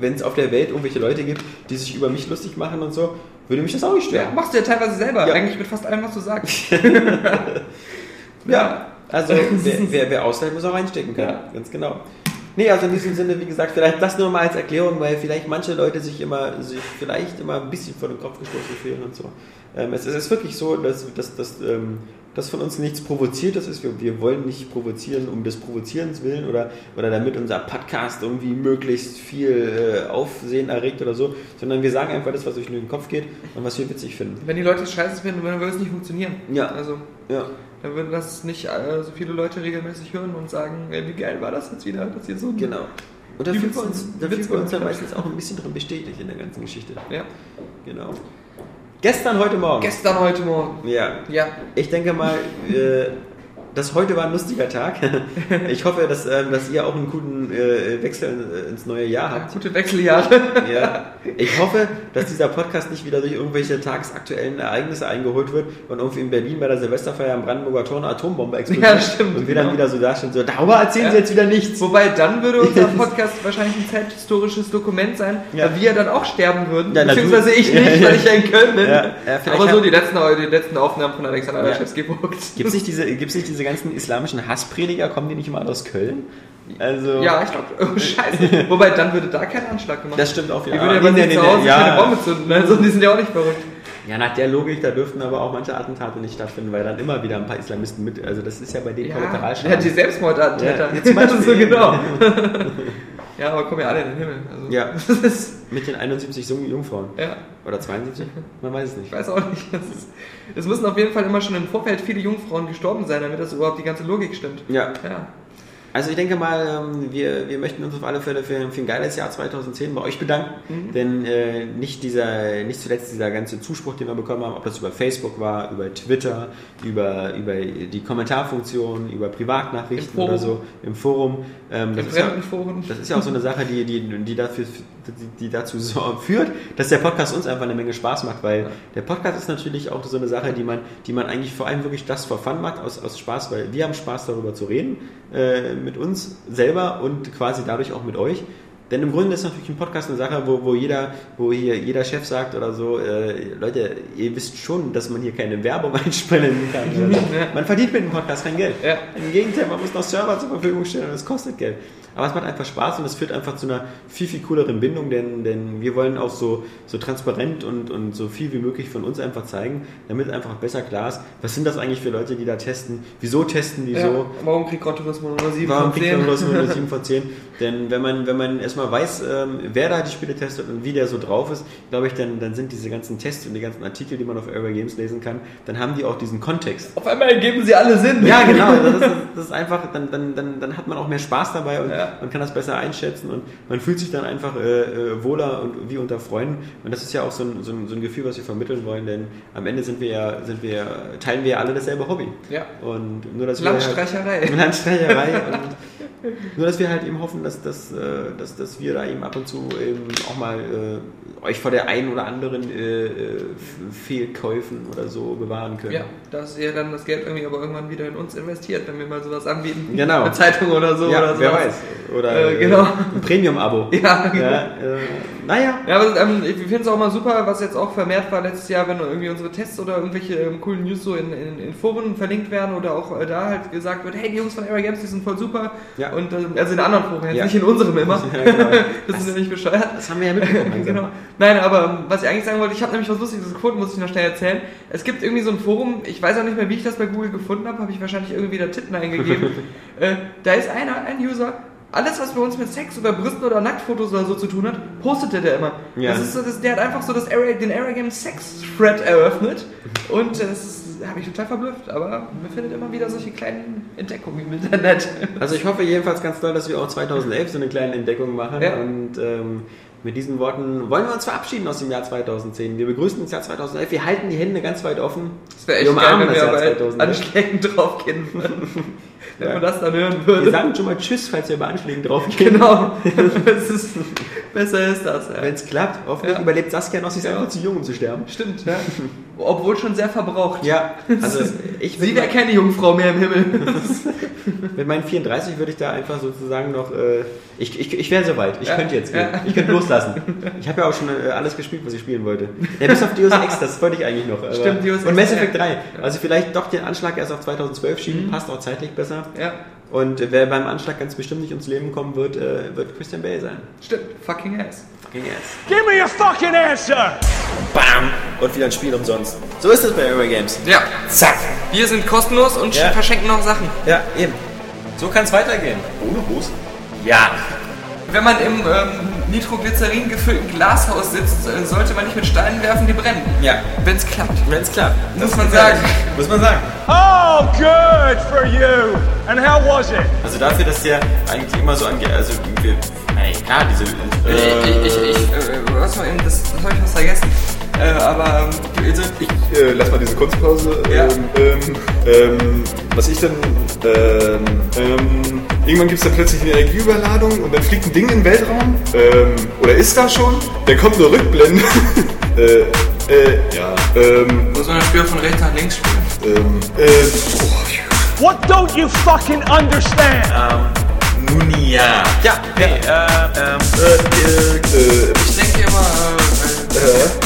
wenn es auf der Welt irgendwelche Leute gibt, die sich über mich lustig machen und so, würde mich das auch nicht Ja, stören. machst du ja teilweise selber, Ja. eigentlich mit fast allem, was du sagst. Ja, also wer, wer, wer aushält, muss auch reinstecken können. Ja. Ganz genau. Nee, also in diesem Sinne, wie gesagt, vielleicht das nur mal als Erklärung, weil vielleicht manche Leute sich immer, sich vielleicht immer ein bisschen vor den Kopf gestoßen fühlen und so. Ähm, es, es ist wirklich so, dass, dass, dass, ähm, dass von uns nichts Provoziertes ist. Wir, wir wollen nicht provozieren um des Provozierens willen oder, oder damit unser Podcast irgendwie möglichst viel äh, Aufsehen erregt oder so, sondern wir sagen einfach das, was durch den Kopf geht und was wir witzig finden. Wenn die Leute es scheiße finden, dann würde es nicht funktionieren. Ja. Also, Ja. Dann würden das nicht äh, so viele Leute regelmäßig hören und sagen, ey, wie geil war das jetzt wieder, dass ihr so... Genau. Und da fühlen wir uns, da Witze fühlen wir uns ja meistens auch ein bisschen drin bestätigt in der ganzen Geschichte. Ja. Genau. Gestern, heute Morgen. Gestern, heute Morgen. ja. Ja. Ich denke mal, äh, das heute war ein lustiger Tag. Ich hoffe, dass, ähm, dass ihr auch einen guten äh, Wechsel in- ins neue Jahr habt. Gute Wechseljahre. Ja. Ich hoffe, dass dieser Podcast nicht wieder durch irgendwelche tagesaktuellen Ereignisse eingeholt wird und irgendwie in Berlin bei der Silvesterfeier am Brandenburger Tor eine Atombombe explodiert. Ja, stimmt, Und wir dann genau. wieder so dastehen, so, darüber erzählen sie Ja. jetzt wieder nichts. Wobei dann würde unser Podcast wahrscheinlich ein zeithistorisches Dokument sein, Ja. da wir dann auch sterben würden. Ja, Beziehungsweise ich nicht, weil ich ja in Köln bin. Aber so die letzten, die letzten Aufnahmen von Alexander Ja. Alaschewski geguckt. Gibt es nicht, diese, gibt's nicht diese ganzen islamischen Hassprediger? Kommen die nicht immer aus Köln? Also, Ja, ich glaube, oh, scheiße. Wobei, dann würde da kein Anschlag gemacht das stimmt auch Die wieder. würden ja Aber bei sich zu Hause ja. keine Bombe zünden. Also, die sind ja auch nicht verrückt. Ja, nach der Logik, da dürften aber auch manche Attentate nicht stattfinden, weil dann immer wieder ein paar Islamisten mit. Also, das ist ja bei denen Ja, Kollateralschaden. ja, die Selbstmordattentäter. Ja, ja, zum Beispiel. so genau. ja, aber kommen ja alle in den Himmel. Also, Ja. Mit den 71 Jung- Jungfrauen. ja, Oder 72? Man weiß es ich nicht. weiß auch nicht. Ist, es müssen auf jeden Fall immer schon im Vorfeld viele Jungfrauen gestorben sein, damit das überhaupt die ganze Logik stimmt. Ja, Ja. Also ich denke mal, ähm, wir, wir möchten uns auf alle Fälle für, für ein geiles Jahr 2010 bei euch bedanken, Mhm. denn äh, nicht, dieser, nicht zuletzt dieser ganze Zuspruch, den wir bekommen haben, ob das über Facebook war, über Twitter, über, über die Kommentarfunktion, über Privatnachrichten Forum. oder so, im Forum. Ähm, das, ist ja, Fremdenforen. das ist ja auch so eine Sache, die, die, die, dafür, die, die dazu so führt, dass der Podcast uns einfach eine Menge Spaß macht, weil der Podcast ist natürlich auch so eine Sache, die man, die man eigentlich vor allem wirklich das for fun macht, aus, aus Spaß, weil wir haben Spaß darüber zu reden, äh, mit uns selber und quasi dadurch auch mit euch. Denn im Grunde ist natürlich ein Podcast eine Sache, wo, wo, jeder, wo hier jeder Chef sagt oder so, äh, Leute, ihr wisst schon, dass man hier keine Werbung einspielen kann. Man verdient mit dem Podcast kein Geld. Ja. Im Gegenteil, man muss noch Server zur Verfügung stellen und es kostet Geld. Aber es macht einfach Spaß und es führt einfach zu einer viel, viel cooleren Bindung, denn, denn wir wollen auch so, so transparent und, und so viel wie möglich von uns einfach zeigen, damit einfach besser klar ist, was sind das eigentlich für Leute, die da testen, wieso testen die Ja. so, Warum kriegt Gran Turismo nur 7 Warum von kriegt 10? man bloß nur 7 von 10? Denn wenn man, wenn man erstmal weiß, ähm, wer da die Spiele testet und wie der so drauf ist, glaube ich, dann, dann sind diese ganzen Tests und die ganzen Artikel, die man auf Airway Games lesen kann, dann haben die auch diesen Kontext. Auf einmal ergeben sie alle Sinn. Ja, genau. Das ist, das ist einfach, dann, dann, dann, dann hat man auch mehr Spaß dabei und Ja. Man kann das besser einschätzen und man fühlt sich dann einfach äh, äh, wohler und wie unter Freunden. Und das ist ja auch so ein, so, ein, so ein Gefühl, was wir vermitteln wollen, denn am Ende sind wir ja, sind wir, teilen wir ja alle dasselbe Hobby. Ja. Und nur, dass wir halt- Landstreicherei. Landstreicherei und nur, dass wir halt eben hoffen, dass, dass, äh, dass, dass wir da eben ab und zu eben auch mal äh, euch vor der einen oder anderen äh, äh, Fehlkäufen oder so bewahren können. Ja, dass ihr dann das Geld irgendwie aber irgendwann wieder in uns investiert, wenn wir mal sowas anbieten. Genau. Eine Zeitung oder so Ja, oder wer weiß. Oder Äh, äh, genau. ein Premium-Abo. Ja, genau. ja äh, naja. Ja, aber ähm, ich finde es auch mal super, was jetzt auch vermehrt war letztes Jahr, wenn irgendwie unsere Tests oder irgendwelche ähm, coolen News so in, in, in Foren verlinkt werden oder auch äh, da halt gesagt wird, hey, die Jungs von Era Games, die sind voll super. Ja. Und ähm, also in anderen Foren, Ja. nicht in unserem immer. Ja, genau. das ist ja nicht bescheuert. Das haben wir ja mitbekommen. genau. Nein, aber ähm, was ich eigentlich sagen wollte, ich habe nämlich was Lustiges gefunden, muss ich noch schnell erzählen. Es gibt irgendwie so ein Forum, ich weiß auch nicht mehr, wie ich das bei Google gefunden habe, habe ich wahrscheinlich irgendwie da Titten eingegeben. äh, da ist einer, ein User, alles, was bei uns mit Sex oder Brüsten oder Nacktfotos oder so zu tun hat, postete der immer. Ja. Das ist so, das, der hat einfach so das Area, den Area Game Sex Thread eröffnet und äh, ist habe ich total verblüfft. Aber man findet immer wieder solche kleinen Entdeckungen im Internet. Also ich hoffe jedenfalls ganz doll, dass wir auch 2011 so eine kleine Entdeckung machen. Ja. Und ähm, mit diesen Worten wollen wir uns verabschieden aus dem Jahr 2010. Wir begrüßen das Jahr 2011. Wir halten die Hände ganz weit offen. Das wäre wir echt geil, umarmen wenn das wir Jahr bei 2011. Anschlägen draufgehen würden. Wenn man das dann hören Wir würde. sagen schon mal Tschüss, falls wir bei Anschlägen draufgehen. Genau. Ist, besser ist das. Wenn es klappt, hoffentlich überlebt Saskia noch. Sie ist Ja. einfach zu jung, um zu sterben. Stimmt. Obwohl schon sehr verbraucht. Ja, also ich Sie wäre keine Jungfrau mehr im Himmel. mit meinen 34 würde ich da einfach sozusagen noch, äh, ich, ich, ich wäre soweit, ich könnte jetzt gehen, ich könnte loslassen. Ich habe ja auch schon äh, alles gespielt, was ich spielen wollte. Ja, bis auf Deus Ex, das wollte ich eigentlich noch. Stimmt, Deus Ex, Und Mass. Effect 3, also vielleicht doch den Anschlag erst auf 2012 schieben, passt auch zeitlich besser. Ja, Und äh, wer beim Anschlag ganz bestimmt nicht ums Leben kommen wird, äh, wird Christian Bale sein. stimmt. Fucking ass. Fucking ass. Give me your fucking answer! Bam! Und wieder ein Spiel umsonst. So ist es bei Eurogames. Ja, Zack! wir sind kostenlos und Ja. verschenken noch Sachen. Ja, eben. So kann es weitergehen. Ohne Hose? Ja. Wenn man im ähm, Nitroglycerin gefüllten Glashaus sitzt, äh, sollte man nicht mit Steinen werfen, die brennen. Ja. Wenn es klappt. Wenn es klappt. Muss man sagen. Muss man sagen. Oh, good for you! And how was it? Also dafür, dass der eigentlich immer so angeht, also wir, ey, klar, diese, Äh, ich, ich, ich, äh, was mal eben, das, das habe ich was vergessen. Äh, aber ähm, also, ich, Äh, lass mal diese Kunstpause. Ja. Ähm, ähm, ähm, was ich dann. Ähm, ähm, irgendwann gibt es dann plötzlich eine Energieüberladung und dann fliegt ein Ding in den Weltraum. Ähm, oder ist da schon? Dann kommt eine Rückblende. äh, äh, ja. Ähm, muss man das Spiel von rechts nach links spielen. ähm, äh, oh, What don't you fucking understand? nun ja. Ja, nee, äh, ähm, äh, äh, Ich denke immer, äh, äh, äh,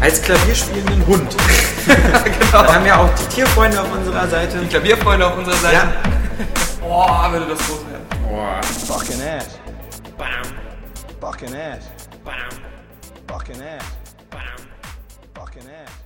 Als klavierspielenden Hund. genau. Dann haben wir auch die Tierfreunde auf unserer Seite. Die Klavierfreunde auf unserer Seite. Ja. Boah, würde das groß werden. Boah. Fucking ass. Bam, Fucking ass. bam, Fucking ass. bam. Fucking ass.